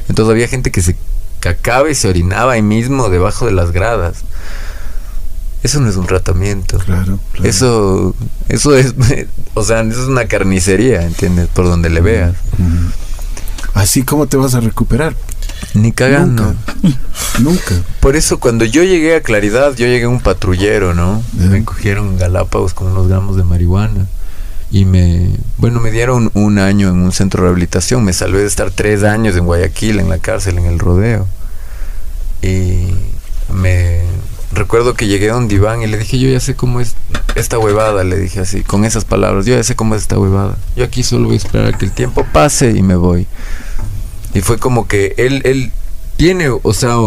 S5: Entonces había gente que se cacaba y se orinaba ahí mismo debajo de las gradas. Eso no es un tratamiento.
S2: Claro,
S5: Eso, eso es, o sea, eso es una carnicería, ¿entiendes? Por donde le veas.
S2: Así como te vas a recuperar.
S5: Ni cagando.
S2: Nunca.
S5: Por eso cuando yo llegué a Claridad, yo llegué a un patrullero, ¿no? Me cogieron Galápagos con unos gramos de marihuana. Y me, bueno, me dieron un año en un centro de rehabilitación. Me salvé de estar tres años en Guayaquil, en la cárcel, en el rodeo. Y me recuerdo que llegué a un diván y le dije, yo ya sé cómo es esta huevada, le dije así, con esas palabras, yo ya sé cómo es esta huevada. Yo aquí solo voy a esperar a que el tiempo pase y me voy. Y fue como que él, él tiene, o sea,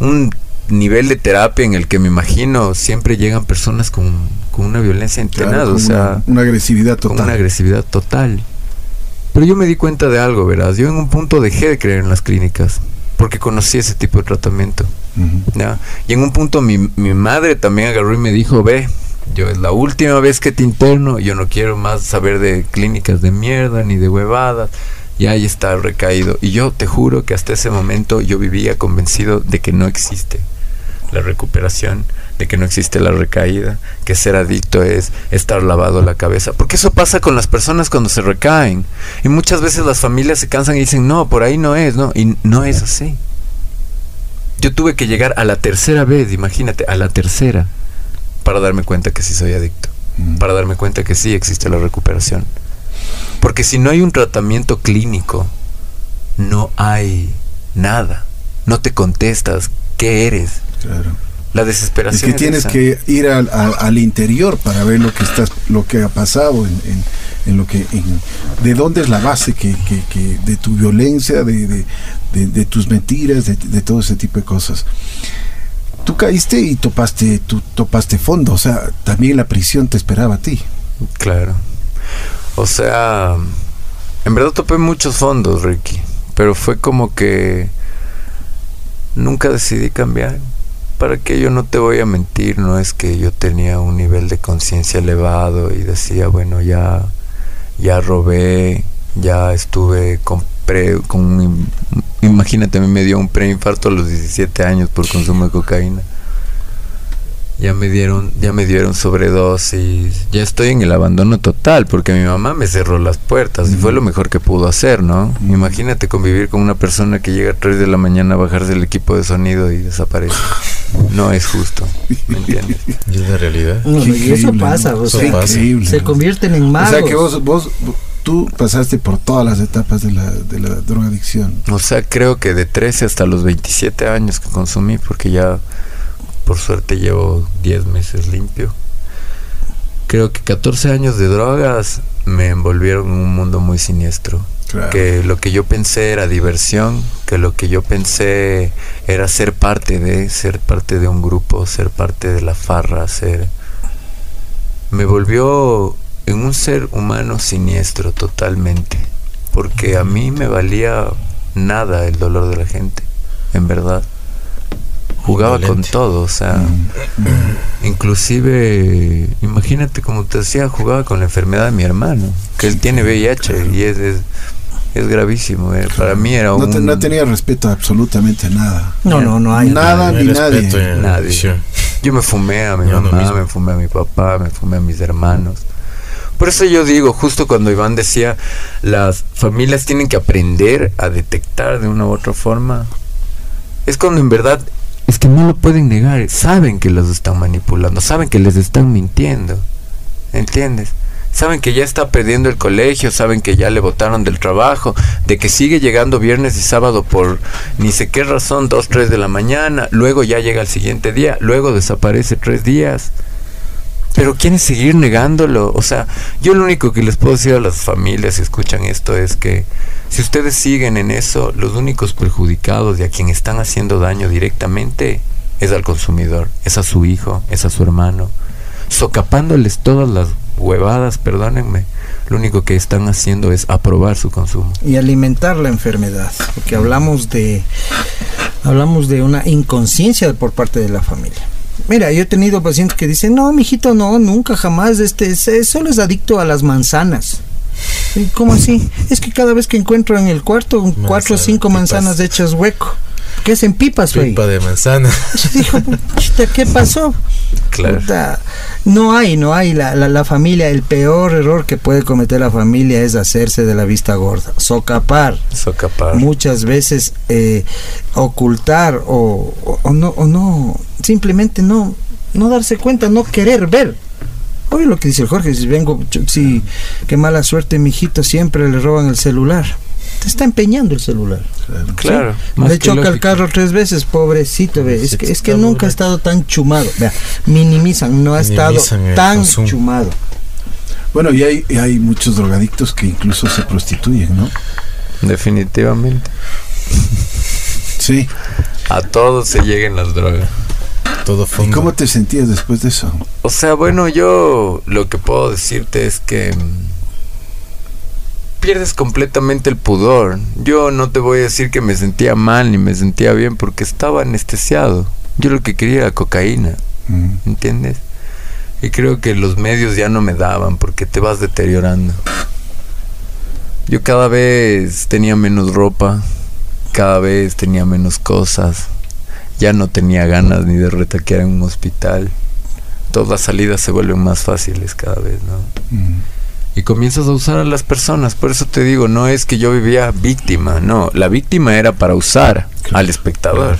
S5: un nivel de terapia en el que me imagino siempre llegan personas con, una violencia entrenada, o sea,
S2: una, agresividad total.
S5: Con una agresividad total. Pero yo me di cuenta de algo, verás. Yo en un punto dejé de creer en las clínicas porque conocí ese tipo de tratamiento. Y en un punto mi, mi madre también agarró y me dijo, ve, yo es la última vez que te interno, yo no quiero más saber de clínicas de mierda ni de huevadas y ahí está recaído. Y yo te juro que hasta ese momento yo vivía convencido de que no existe la recuperación, de que no existe la recaída, que ser adicto es estar lavado la cabeza. Porque eso pasa con las personas cuando se recaen. Y muchas veces las familias se cansan y dicen, no, por ahí no es, ¿no? Y no es así. Yo tuve que llegar a la tercera vez, imagínate, a la tercera, para darme cuenta que sí soy adicto. Mm. Para darme cuenta que sí existe la recuperación. Porque si no hay un tratamiento clínico, no hay nada. No te contestas qué eres.
S2: Claro.
S5: La desesperación.
S2: Es que tienes que ir al, al, interior para ver lo que estás, lo que ha pasado en, en, lo que, de dónde es la base que, que, de tu violencia, de, de, tus mentiras, de, todo ese tipo de cosas. Tú caíste y topaste, tú topaste fondo, o sea, también la prisión te esperaba a ti.
S5: Claro. O sea, en verdad topé muchos fondos, Ricky, pero fue como que nunca decidí cambiar. Para que yo no te voy a mentir, no es que yo tenía un nivel de conciencia elevado y decía, bueno, ya ya robé, ya estuve con pre, con imagínate, me dio un preinfarto a los 17 años por consumo de cocaína ya me dieron ya me dieron sobredosis. Ya estoy en el abandono total porque mi mamá me cerró las puertas y fue lo mejor que pudo hacer no imagínate convivir con una persona que llega a 3 de la mañana a bajarse el equipo de sonido y desaparece. No es justo ¿me entiendes?
S4: y es la realidad
S3: y eso pasa, se convierten en magos
S2: o sea que vos, vos tú pasaste por todas las etapas de la, de la drogadicción.
S5: O sea creo que de 13 hasta los 27 años que consumí porque ya por suerte llevo 10 meses limpio. Creo que 14 años de drogas me envolvieron en un mundo muy siniestro. Que lo que yo pensé era diversión, que lo que yo pensé era ser parte de, ser parte de un grupo, ser parte de la farra, ser... Me volvió en un ser humano siniestro totalmente, porque a mí me valía nada el dolor de la gente, en verdad jugaba con todo, o sea, mm. inclusive, imagínate como te decía, jugaba con la enfermedad de mi hermano, que él tiene VIH y es, es, gravísimo, eh. para mí era un...
S2: No, tenía respeto a absolutamente nada.
S3: No, no, no hay
S2: nada ni nadie.
S5: nadie. Yo me fumé a mi mamá, me fumé a mi papá, me fumé a mis hermanos. Por eso yo digo, justo cuando Iván decía, las familias tienen que aprender a detectar de una u otra forma, es cuando en verdad es que no lo pueden negar, saben que los están manipulando, saben que les están mintiendo, ¿entiendes? Saben que ya está perdiendo el colegio, saben que ya le votaron del trabajo, de que sigue llegando viernes y sábado por ni sé qué razón, dos, tres de la mañana, luego ya llega el siguiente día, luego desaparece tres días. Pero quieren seguir negándolo. O sea, yo lo único que les puedo decir a las familias que escuchan esto es que si ustedes siguen en eso, los únicos perjudicados y a quien están haciendo daño directamente es al consumidor, es a su hijo, es a su hermano, socapándoles todas las huevadas, perdónenme, lo único que están haciendo es aprobar su consumo.
S3: Y alimentar la enfermedad, porque hablamos de hablamos de una inconsciencia por parte de la familia. Mira, yo he tenido pacientes que dicen, no, mijito, no, nunca, jamás, este, solo es adicto a las manzanas. ¿Cómo así? Es que cada vez que encuentro en el cuarto cuatro o cinco manzanas hechas hueco. ¿qué es en pipas, güey?
S4: Pipa de manzana.
S3: Dijo, ¿qué pasó? Claro. no hay, no hay. La, la, familia, el peor error que puede cometer la familia es hacerse de la vista gorda, socapar.
S5: Socapar.
S3: Muchas veces eh, ocultar o, o, no, o no, simplemente no, no darse cuenta, no querer ver. Oye lo que dice el Jorge, si vengo, si, qué mala suerte, mi hijito, siempre le roban el celular te está empeñando el celular.
S5: Claro.
S3: Le choca el carro tres veces, pobrecito. Ve. Es que, es que nunca ha estado tan chumado. Vea, minimizan, no ha estado tan chumado.
S2: Bueno, y hay, hay muchos drogadictos que incluso se prostituyen, ¿no?
S5: Definitivamente.
S2: Sí.
S5: A todos se lleguen las drogas.
S2: Todo ¿Y cómo te sentías después de eso?
S5: O sea, bueno, yo lo que puedo decirte es que pierdes completamente el pudor. Yo no te voy a decir que me sentía mal ni me sentía bien porque estaba anestesiado. Yo lo que quería era cocaína. Mm. ¿Entiendes? Y creo que los medios ya no me daban porque te vas deteriorando. Yo cada vez tenía menos ropa, cada vez tenía menos cosas, ya no tenía ganas ni de retaquear en un hospital. Todas las salidas se vuelven más fáciles cada vez, ¿no? Mm y comienzas a usar a las personas. Por eso te digo, no es que yo vivía víctima, no, la víctima era para usar al espectador.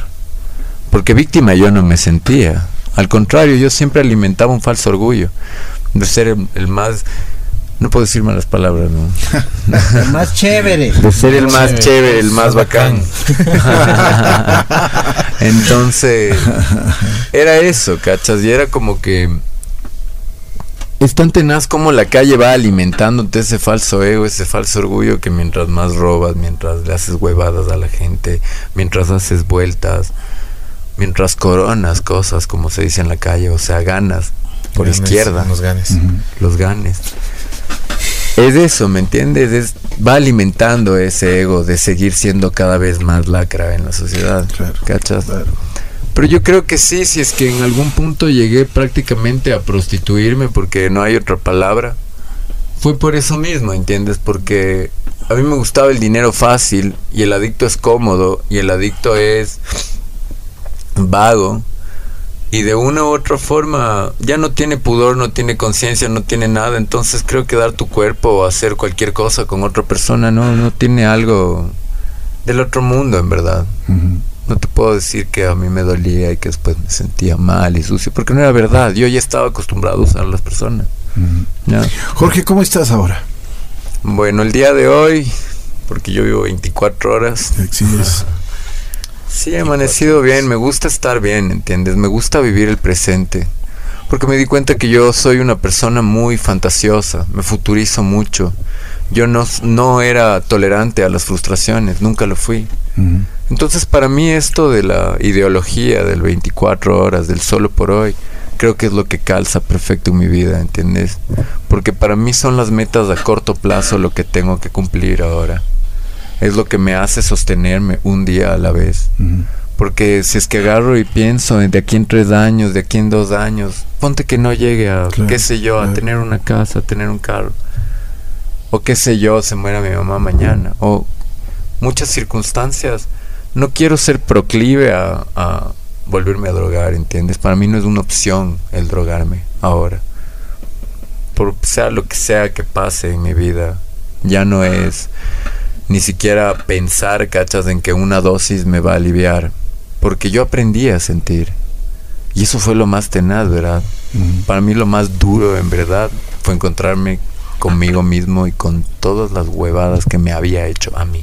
S5: Porque víctima yo no me sentía. Al contrario, yo siempre alimentaba un falso orgullo de ser el, más no puedo decir malas palabras, ¿no?
S3: el más chévere.
S5: De ser el más chévere, el más bacán. Entonces, era eso, ¿cachas? Y era como que es tan tenaz como la calle va alimentándote ese falso ego, ese falso orgullo que mientras más robas, mientras le haces huevadas a la gente, mientras haces vueltas, mientras coronas cosas, como se dice en la calle, o sea, ganas por izquierda.
S4: Los ganes.
S5: Los ganes. Es eso, ¿me entiendes? Es, va alimentando ese ego de seguir siendo cada vez más lacra en la sociedad. ¿Cachas? Pero yo creo que sí, si es que en algún punto llegué prácticamente a prostituirme, porque no hay otra palabra, fue por eso mismo, ¿entiendes? Porque a mí me gustaba el dinero fácil y el adicto es cómodo y el adicto es vago y de una u otra forma ya no tiene pudor, no tiene conciencia, no tiene nada, entonces creo que dar tu cuerpo o hacer cualquier cosa con otra persona no, no tiene algo del otro mundo en verdad no te puedo decir que a mí me dolía y que después me sentía mal y sucio, porque no era verdad. Yo ya estaba acostumbrado a usar a las personas.
S2: Jorge, ¿cómo estás ahora?
S5: Bueno, el día de hoy, porque yo vivo 24 horas. Sí, he amanecido bien, me gusta estar bien, ¿entiendes? Me gusta vivir el presente. Porque me di cuenta que yo soy una persona muy fantasiosa, me futurizo mucho. Yo no, no era tolerante a las frustraciones, nunca lo fui. Entonces para mí esto de la ideología del 24 horas, del solo por hoy, creo que es lo que calza perfecto en mi vida, ¿entiendes? Porque para mí son las metas a corto plazo lo que tengo que cumplir ahora. Es lo que me hace sostenerme un día a la vez. Porque si es que agarro y pienso de aquí en tres años, de aquí en dos años, ponte que no llegue a, qué sé yo, a tener una casa, a tener un carro. O qué sé yo, se muera mi mamá mañana. O muchas circunstancias no quiero ser proclive a, volverme a drogar, ¿entiendes? Para mí no es una opción el drogarme ahora. Por sea lo que sea que pase en mi vida, ya no es ni siquiera pensar, cachas, en que una dosis me va a aliviar. Porque yo aprendí a sentir. Y eso fue lo más tenaz, ¿verdad? Para mí lo más duro, en verdad, fue encontrarme conmigo mismo y con todas las huevadas que me había hecho a mí,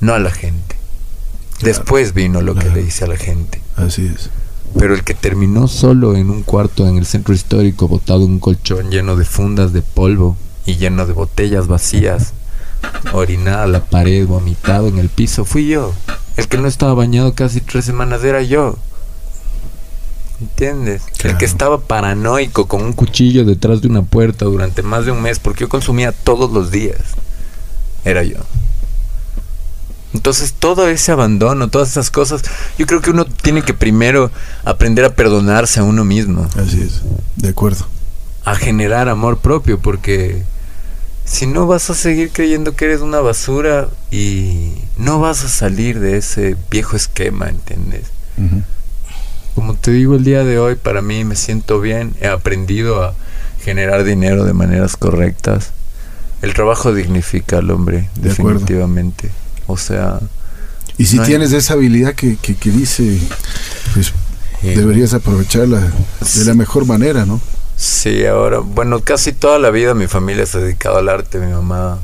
S5: no a la gente. Después vino lo que le hice a la gente.
S2: Así es.
S5: Pero el que terminó solo en un cuarto en el centro histórico, botado en un colchón lleno de fundas de polvo y lleno de botellas vacías, orinada a la pared, vomitado en el piso, fui yo. El que no estaba bañado casi tres semanas era yo. ¿Entiendes? El que estaba paranoico con un cuchillo detrás de una puerta durante más de un mes porque yo consumía todos los días. Era yo. Entonces todo ese abandono, todas esas cosas, yo creo que uno tiene que primero aprender a perdonarse a uno mismo.
S2: Así es, de acuerdo.
S5: A generar amor propio, porque si no vas a seguir creyendo que eres una basura y no vas a salir de ese viejo esquema, ¿entiendes? Como te digo el día de hoy, para mí me siento bien, he aprendido a generar dinero de maneras correctas. El trabajo dignifica al hombre, definitivamente. O sea...
S2: Y si tienes esa habilidad que, que, dice, pues deberías aprovecharla de la mejor manera, ¿no?
S5: Sí, ahora, bueno, casi toda la vida mi familia se ha dedicado al arte. Mi mamá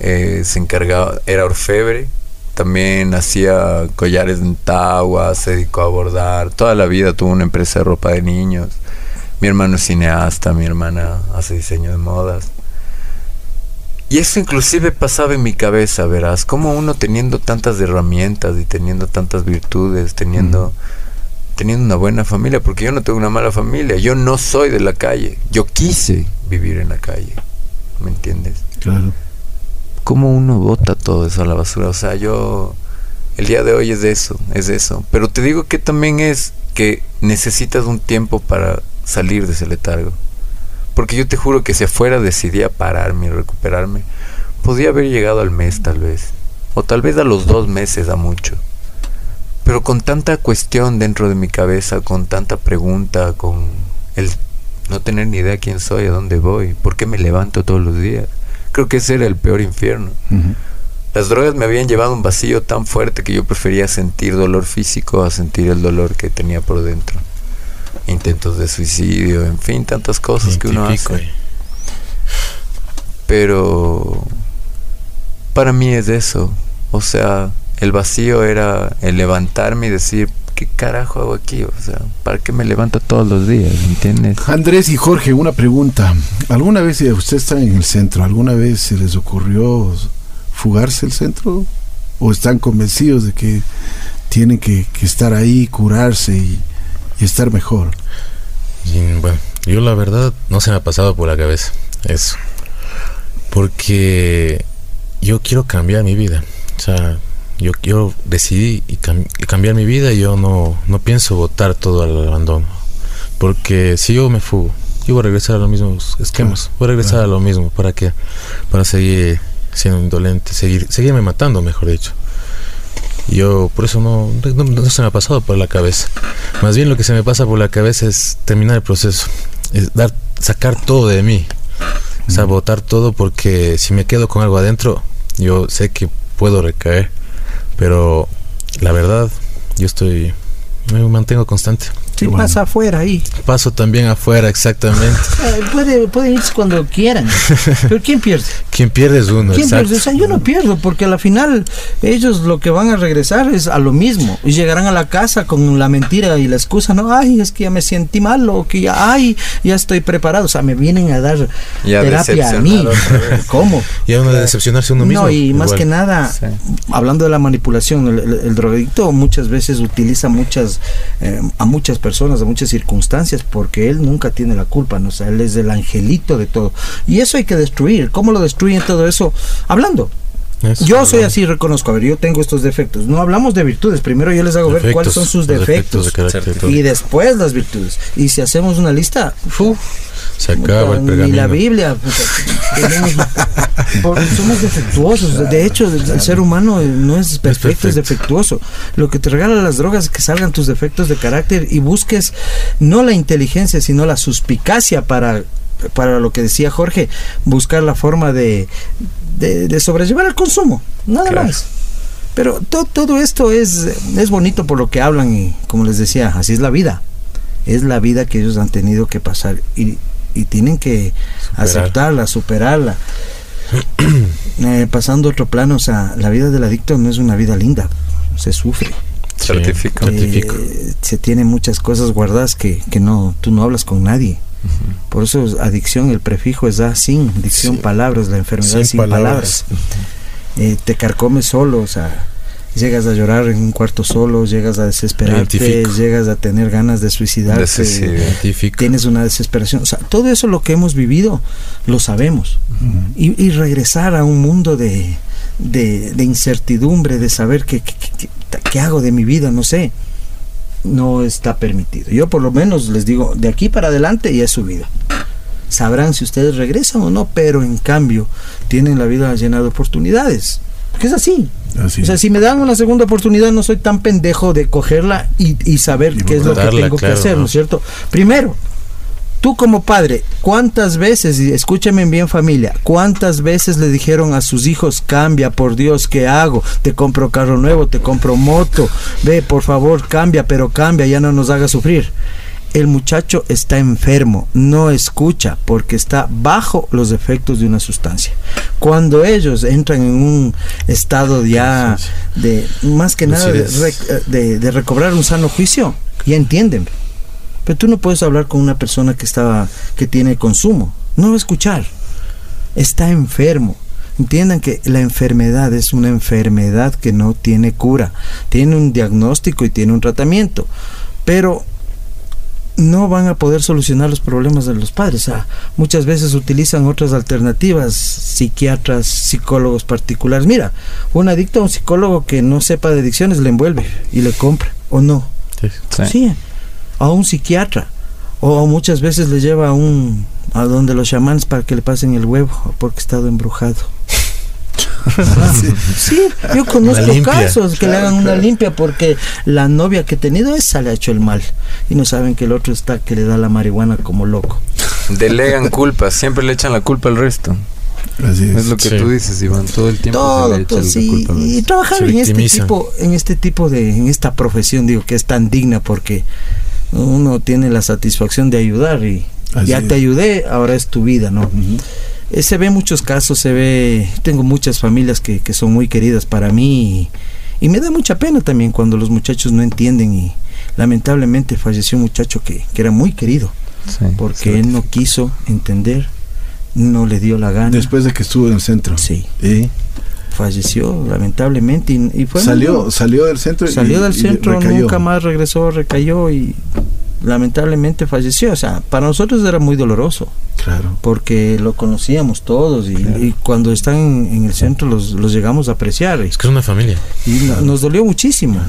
S5: eh, se encargaba, era orfebre, también hacía collares en Tagua, se dedicó a bordar, toda la vida tuvo una empresa de ropa de niños. Mi hermano es cineasta, mi hermana hace diseño de modas. Y eso inclusive pasaba en mi cabeza, verás, como uno teniendo tantas herramientas y teniendo tantas virtudes, teniendo, teniendo una buena familia, porque yo no tengo una mala familia, yo no soy de la calle, yo quise vivir en la calle, ¿me entiendes?
S2: Claro.
S5: ¿Cómo uno bota todo eso a la basura? O sea, yo... El día de hoy es eso, es eso. Pero te digo que también es que necesitas un tiempo para salir de ese letargo. Porque yo te juro que si afuera decidía pararme y recuperarme, podía haber llegado al mes tal vez. O tal vez a los dos meses a mucho. Pero con tanta cuestión dentro de mi cabeza, con tanta pregunta, con el no tener ni idea quién soy, a dónde voy, por qué me levanto todos los días Creo que ese era el peor infierno. Las drogas me habían llevado a un vacío tan fuerte que yo prefería sentir dolor físico a sentir el dolor que tenía por dentro. Intentos de suicidio, en fin, tantas cosas que uno hace. Pero para mí es eso. O sea, el vacío era el levantarme y decir, ¿qué carajo hago aquí? O sea, ¿para qué me levanto todos los días? ¿Entiendes?
S2: Andrés y Jorge, una pregunta. ¿Alguna vez, eh, usted está en el centro, alguna vez se les ocurrió fugarse el centro? ¿O están convencidos de que tienen que, estar ahí, curarse y, estar mejor?
S4: bueno, yo la verdad no se me ha pasado por la cabeza eso. Porque yo quiero cambiar mi vida. O sea, yo, yo decidí y cambiar mi vida y yo no, no pienso votar todo al abandono. Porque si yo me fugo, yo voy a regresar a los mismos esquemas. Voy a regresar a lo mismo. ¿Para qué? Para seguir siendo indolente, seguir, seguirme matando, mejor dicho. Yo por eso no, no, se me ha pasado por la cabeza. Más bien lo que se me pasa por la cabeza es terminar el proceso. Es dar, sacar todo de mí. Votar todo porque si me quedo con algo adentro, yo sé que puedo recaer pero la verdad, yo estoy, me mantengo constante.
S3: Sí, pasa afuera ahí.
S4: Paso también afuera, exactamente.
S3: Eh, puede, pueden irse cuando quieran. Pero ¿quién pierde?
S4: ¿Quién pierde es uno,
S3: ¿Quién pierde? O sea, yo no pierdo, porque al final ellos lo que van a regresar es a lo mismo. Y llegarán a la casa con la mentira y la excusa, no, ay, es que ya me sentí mal, o que ya, ay, ya estoy preparado. O sea, me vienen a dar terapia a mí. ¿Cómo?
S4: Y a uno de decepcionarse uno mismo.
S3: No, y más que nada, hablando de la manipulación, el, drogadicto muchas veces utiliza muchas, eh, a muchas personas, de muchas circunstancias, porque él nunca tiene la culpa, ¿no? O él es el angelito de todo. Y eso hay que destruir. ¿Cómo lo destruyen todo eso? Hablando. yo soy así, reconozco, a ver, yo tengo estos defectos. No hablamos de virtudes, primero yo les hago ver cuáles son sus defectos, y después las virtudes. Y si hacemos una lista, uf,
S4: se acaba el pergamino.
S3: Y la Biblia. somos defectuosos. De hecho, el ser humano no es perfecto, es, defectuoso. Lo que te regalan las drogas es que salgan tus defectos de carácter y busques no la inteligencia, sino la suspicacia para, para lo que decía Jorge, buscar la forma de, de, sobrellevar el consumo. Nada más. Pero todo esto es, es bonito por lo que hablan y como les decía, así es la vida. Es la vida que ellos han tenido que pasar. Y y tienen que aceptarla, superarla. Eh, pasando a otro plano, o sea, la vida del adicto no es una vida linda, se sufre.
S5: Certifico.
S3: Eh, se tiene muchas cosas guardadas que, que no, tú no hablas con nadie. Por eso adicción, el prefijo es da sin, adicción palabras, la enfermedad sin, palabras. Eh, te carcomes solo, o sea, llegas a llorar en un cuarto solo, llegas a desesperarte, llegas a tener ganas de suicidarte, tienes una desesperación. O sea, todo eso lo que hemos vivido lo sabemos. y, regresar a un mundo de, de, incertidumbre, de saber qué, qué, hago de mi vida, no sé, no está permitido. Yo por lo menos les digo, de aquí para adelante ya es su vida. Sabrán si ustedes regresan o no, pero en cambio tienen la vida llena de oportunidades porque es así. O sea, si me dan una segunda oportunidad, no soy tan pendejo de cogerla y, saber qué es lo que tengo que hacer, ¿no es cierto? Primero, Tú como padre, ¿cuántas veces, y escúchame bien familia, cuántas veces le dijeron a sus hijos, cambia, por Dios, ¿qué hago? Te compro carro nuevo, te compro moto, ve, por favor, cambia, pero cambia, ya no nos haga sufrir. El muchacho está enfermo, no escucha porque está bajo los efectos de una sustancia. Cuando ellos entran en un estado ya de, más que nada, de, de recobrar un sano juicio, ya entienden pero tú no puedes hablar con una persona que estaba, que tiene consumo. No va a escuchar. Está enfermo. Entiendan que la enfermedad es una enfermedad que no tiene cura. Tiene un diagnóstico y tiene un tratamiento. Pero no van a poder solucionar los problemas de los padres. muchas veces utilizan otras alternativas, psiquiatras, psicólogos particulares. Mira, un adicto a un psicólogo que no sepa de adicciones le envuelve y le compra, ¿o no? Sí. sí a un psiquiatra o muchas veces le lleva a un a donde los chamanes para que le pasen el huevo porque ha estado embrujado. sí, yo conozco casos que le hagan una limpia porque la novia que he tenido esa le ha hecho el mal. Y no saben que el otro está que le da la marihuana como loco.
S5: Delegan culpas, siempre le echan la culpa al resto. Así es. lo que tú dices, Iván, todo el tiempo
S3: todo, y trabajar en este tipo en este tipo de en esta profesión digo que es tan digna porque uno tiene la satisfacción de ayudar y ya te ayudé, ahora es tu vida, ¿no? Eh, se ve muchos casos, se ve, tengo muchas familias que, que son muy queridas para mí y, me da mucha pena también cuando los muchachos no entienden y lamentablemente falleció un muchacho que, que era muy querido porque él no quiso entender, no le dio la gana.
S2: Después de que estuvo en el centro.
S3: Sí. ¿Eh? falleció lamentablemente y, fue
S2: salió salió del centro
S3: salió del centro nunca más regresó recayó y lamentablemente falleció. O sea para nosotros era muy doloroso. Claro. Porque lo conocíamos todos y, cuando están en, el centro los, los, llegamos a apreciar.
S4: Es que es una familia.
S3: Y nos dolió muchísimo.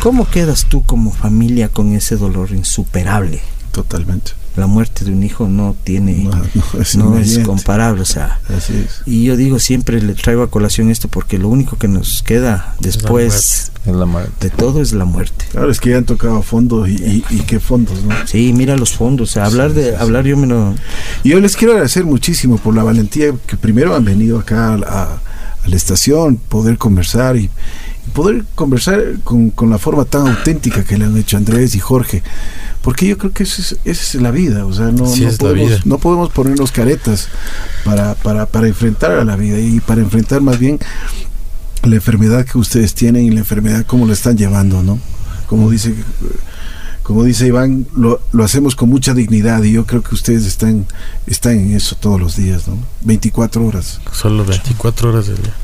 S3: Cómo quedas tú como familia con ese dolor insuperable
S2: totalmente
S3: la muerte de un hijo no tiene no, es, comparable o sea y yo digo siempre le traigo a colación esto porque lo único que nos queda después de todo es la muerte.
S2: Claro es que ya han tocado fondos y, qué fondos no
S3: sí mira los fondos o sea hablar de hablar yo me lo
S2: y yo les quiero agradecer muchísimo por la valentía que primero han venido acá a, la estación poder conversar y, poder conversar con, con la forma tan auténtica que le han hecho Andrés y Jorge porque yo creo que esa es, esa es la vida, o sea, no, no, podemos, no podemos ponernos caretas para, para, para enfrentar a la vida y para enfrentar más bien la enfermedad que ustedes tienen y la enfermedad cómo la están llevando, ¿no? Como dice como dice Iván, lo, lo, hacemos con mucha dignidad y yo creo que ustedes están, están en eso todos los días, ¿no? 24 horas.
S4: Solo 24 horas del día.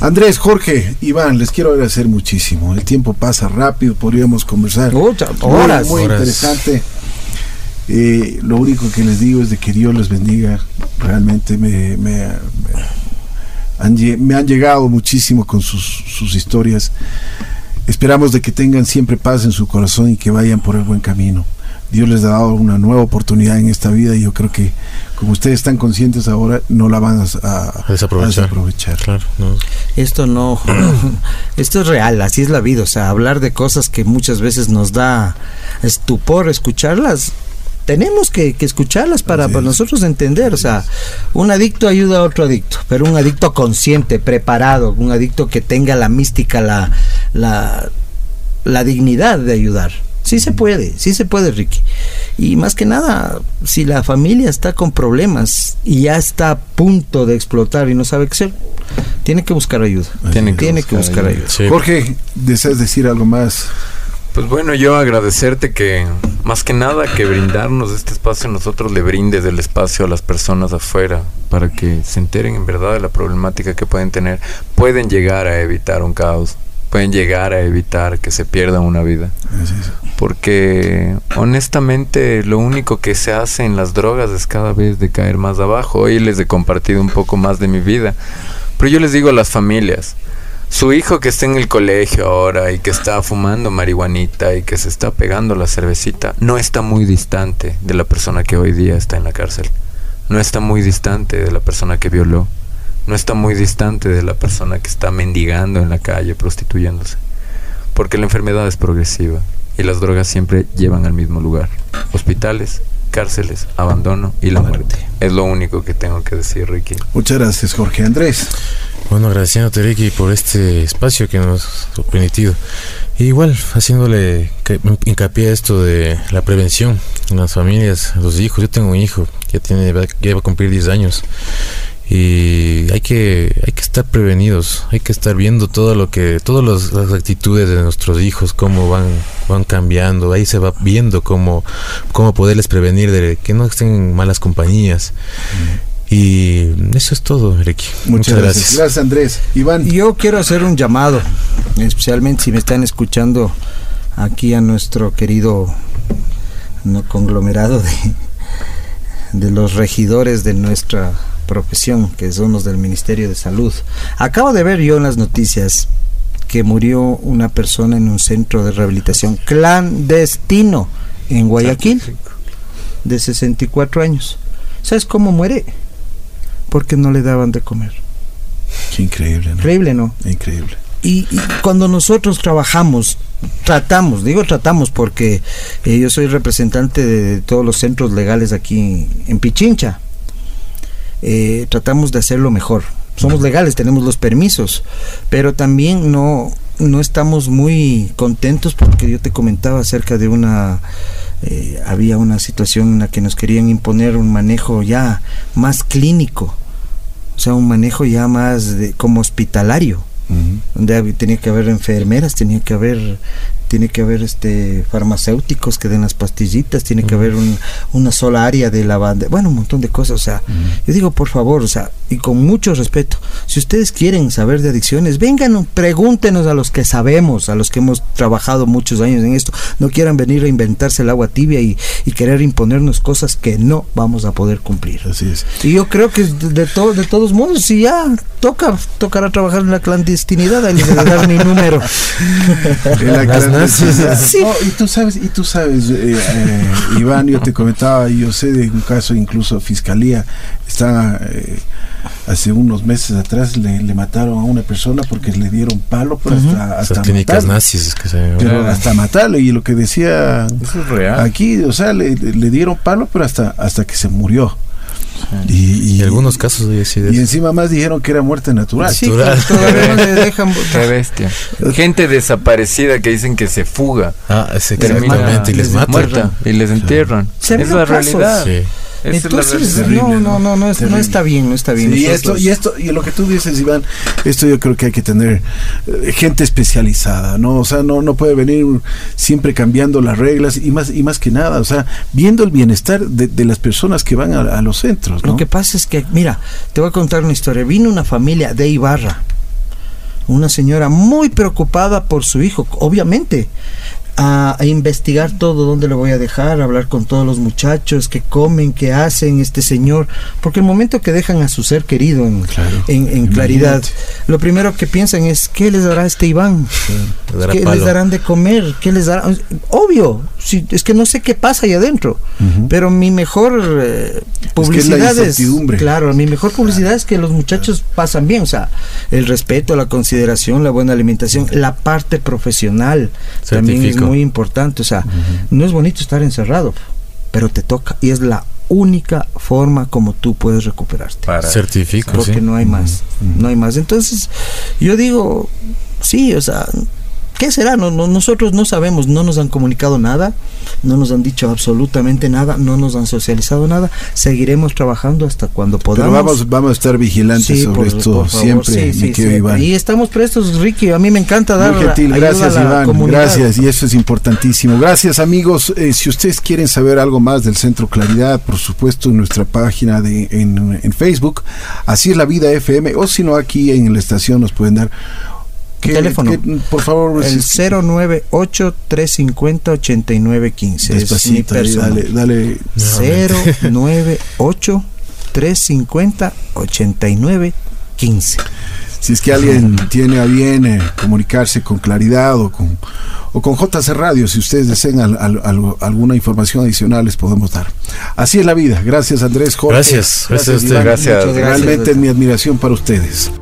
S2: Andrés, Jorge, Iván, les quiero agradecer muchísimo. El tiempo pasa rápido, podríamos conversar.
S3: Muchas horas.
S2: Muy, interesante. Eh, lo único que les digo es de que Dios les bendiga. Realmente me, me, han, llegado muchísimo con sus, sus historias. Esperamos de que tengan siempre paz en su corazón y que vayan por el buen camino. Dios les ha dado una nueva oportunidad en esta vida y yo creo que como ustedes están conscientes ahora no la van a, desaprovechar.
S3: Esto no, esto es real, así es la vida, o sea, hablar de cosas que muchas veces nos da estupor escucharlas, tenemos que, escucharlas para, para, nosotros entender. O sea, un adicto ayuda a otro adicto, pero un adicto consciente, preparado, un adicto que tenga la mística, la, la, la dignidad de ayudar. Sí se puede, sí se puede, Ricky. Y más que nada, si la familia está con problemas y ya está a punto de explotar y no sabe qué hacer, tiene que buscar ayuda. Tiene que, buscar, ayuda.
S2: Jorge, ¿deseas decir algo más?
S5: Pues bueno, yo agradecerte que más que nada que brindarnos este espacio, nosotros le brindes el espacio a las personas afuera para que se enteren en verdad de la problemática que pueden tener. Pueden llegar a evitar un caos pueden llegar a evitar que se pierda una vida. Porque honestamente lo único que se hace en las drogas es cada vez de caer más abajo. Hoy les he compartido un poco más de mi vida. Pero yo les digo a las familias, su hijo que está en el colegio ahora y que está fumando marihuanita y que se está pegando la cervecita, no está muy distante de la persona que hoy día está en la cárcel. No está muy distante de la persona que violó no está muy distante de la persona que está mendigando en la calle, prostituyéndose. Porque la enfermedad es progresiva y las drogas siempre llevan al mismo lugar. Hospitales, cárceles, abandono y la muerte. Es lo único que tengo que decir, Ricky.
S2: Muchas gracias, Jorge Andrés.
S4: Bueno, agradeciéndote, Ricky, por este espacio que nos ha permitido. igual, haciéndole hincapié a esto de la prevención en las familias, los hijos. Yo tengo un hijo que tiene, ya va a cumplir 10 años y hay que hay que estar prevenidos hay que estar viendo todo lo que todas las actitudes de nuestros hijos cómo van van cambiando ahí se va viendo cómo cómo poderles prevenir de que no estén en malas compañías y eso es todo, Ricky.
S2: Muchas, gracias. Gracias, Andrés. Iván.
S3: Yo quiero hacer un llamado, especialmente si me están escuchando aquí a nuestro querido conglomerado de, de los regidores de nuestra profesión, que son los del Ministerio de Salud. Acabo de ver yo en las noticias que murió una persona en un centro de rehabilitación clandestino en Guayaquil de 64 años. ¿Sabes cómo muere? Porque no le daban de comer.
S2: increíble, ¿no?
S3: Increíble, ¿no?
S2: Increíble.
S3: Y, cuando nosotros trabajamos, tratamos, digo tratamos porque eh, yo soy representante de, todos los centros legales aquí en Pichincha, eh, tratamos de hacerlo mejor. Somos legales, tenemos los permisos, pero también no, no estamos muy contentos porque yo te comentaba acerca de una... Eh, había una situación en la que nos querían imponer un manejo ya más clínico, o sea, un manejo ya más de, como hospitalario, donde tenía que haber enfermeras, tenía que haber tiene que haber este farmacéuticos que den las pastillitas, tiene que haber una sola área de la banda, bueno, un montón de cosas, o sea, yo digo, por favor, o sea, y con mucho respeto, si ustedes quieren saber de adicciones, vengan, pregúntenos a los que sabemos, a los que hemos trabajado muchos años en esto, no quieran venir a inventarse el agua tibia y, querer imponernos cosas que no vamos a poder cumplir.
S2: Así es.
S3: Y yo creo que de, de todos modos, si ya toca, tocará trabajar en la clandestinidad, ahí les voy a dar mi número.
S2: en la y tú sabes, y tú sabes eh, eh, Iván, yo te comentaba, yo sé de un caso incluso fiscalía, está eh, hace unos meses atrás le, mataron a una persona porque le dieron palo, pero hasta, hasta
S4: clínicas nazis que se
S2: pero hasta matarlo y lo que decía aquí, o sea, le, le, dieron palo, pero hasta hasta que se murió.
S4: Y, y, algunos casos
S2: y encima más dijeron que era muerte natural.
S3: Sí, todavía no le dejan
S5: Qué bestia. Gente desaparecida que dicen que se fuga.
S4: Ah, exactamente. y les matan.
S5: y les entierran.
S3: es la realidad. Sí. Entonces, no, no, no, no, está bien, no está bien.
S2: y esto, y esto, y lo que tú dices, Iván, esto yo creo que hay que tener eh, gente especializada, ¿no? O sea, no, no puede venir siempre cambiando las reglas y más, y más que nada, o sea, viendo el bienestar de, las personas que van a, los centros,
S3: Lo que pasa es que, mira, te voy a contar una historia. Vino una familia de Ibarra, una señora muy preocupada por su hijo, obviamente a, investigar todo, dónde lo voy a dejar, a hablar con todos los muchachos, qué comen, qué hacen este señor, porque el momento que dejan a su ser querido en, en, claridad, lo primero que piensan es, ¿qué les dará este Iván? ¿Qué les darán de comer? ¿Qué les dará? Obvio, si, es que no sé qué pasa ahí adentro, pero mi mejor eh, publicidad es, claro, mi mejor publicidad es que los muchachos pasan bien, o sea, el respeto, la consideración, la buena alimentación, la parte profesional, también es muy importante. O sea, no es bonito estar encerrado, pero te toca y es la única forma como tú puedes recuperarte.
S4: Para certifico,
S3: porque no hay más, no hay más. Entonces, yo digo, sí, o sea, ¿Qué será? No, nosotros no sabemos, no nos han comunicado nada, no nos han dicho absolutamente nada, no nos han socializado nada. Seguiremos trabajando hasta cuando podamos.
S2: Pero vamos, vamos a estar vigilantes sobre esto siempre, mi Iván.
S3: Y estamos prestos, Ricky. A mí me encanta dar
S2: Muy gentil, gracias, Iván. Gracias, y eso es importantísimo. Gracias, amigos. Eh, si ustedes quieren saber algo más del Centro Claridad, por supuesto, en nuestra página de, en, en Facebook, así es la vida FM, o si no, aquí en la estación nos pueden dar
S3: teléfono.
S2: por favor.
S3: El 098-350-8915. Es mi
S2: Dale, dale.
S3: 098-350-8915.
S2: Si es que alguien tiene a bien eh, comunicarse con claridad o con o con JC Radio, si ustedes desean alguna información adicional, les podemos dar. Así es la vida. Gracias, Andrés.
S4: Jorge. Gracias.
S5: Gracias, Gracias.
S2: Realmente mi admiración para ustedes.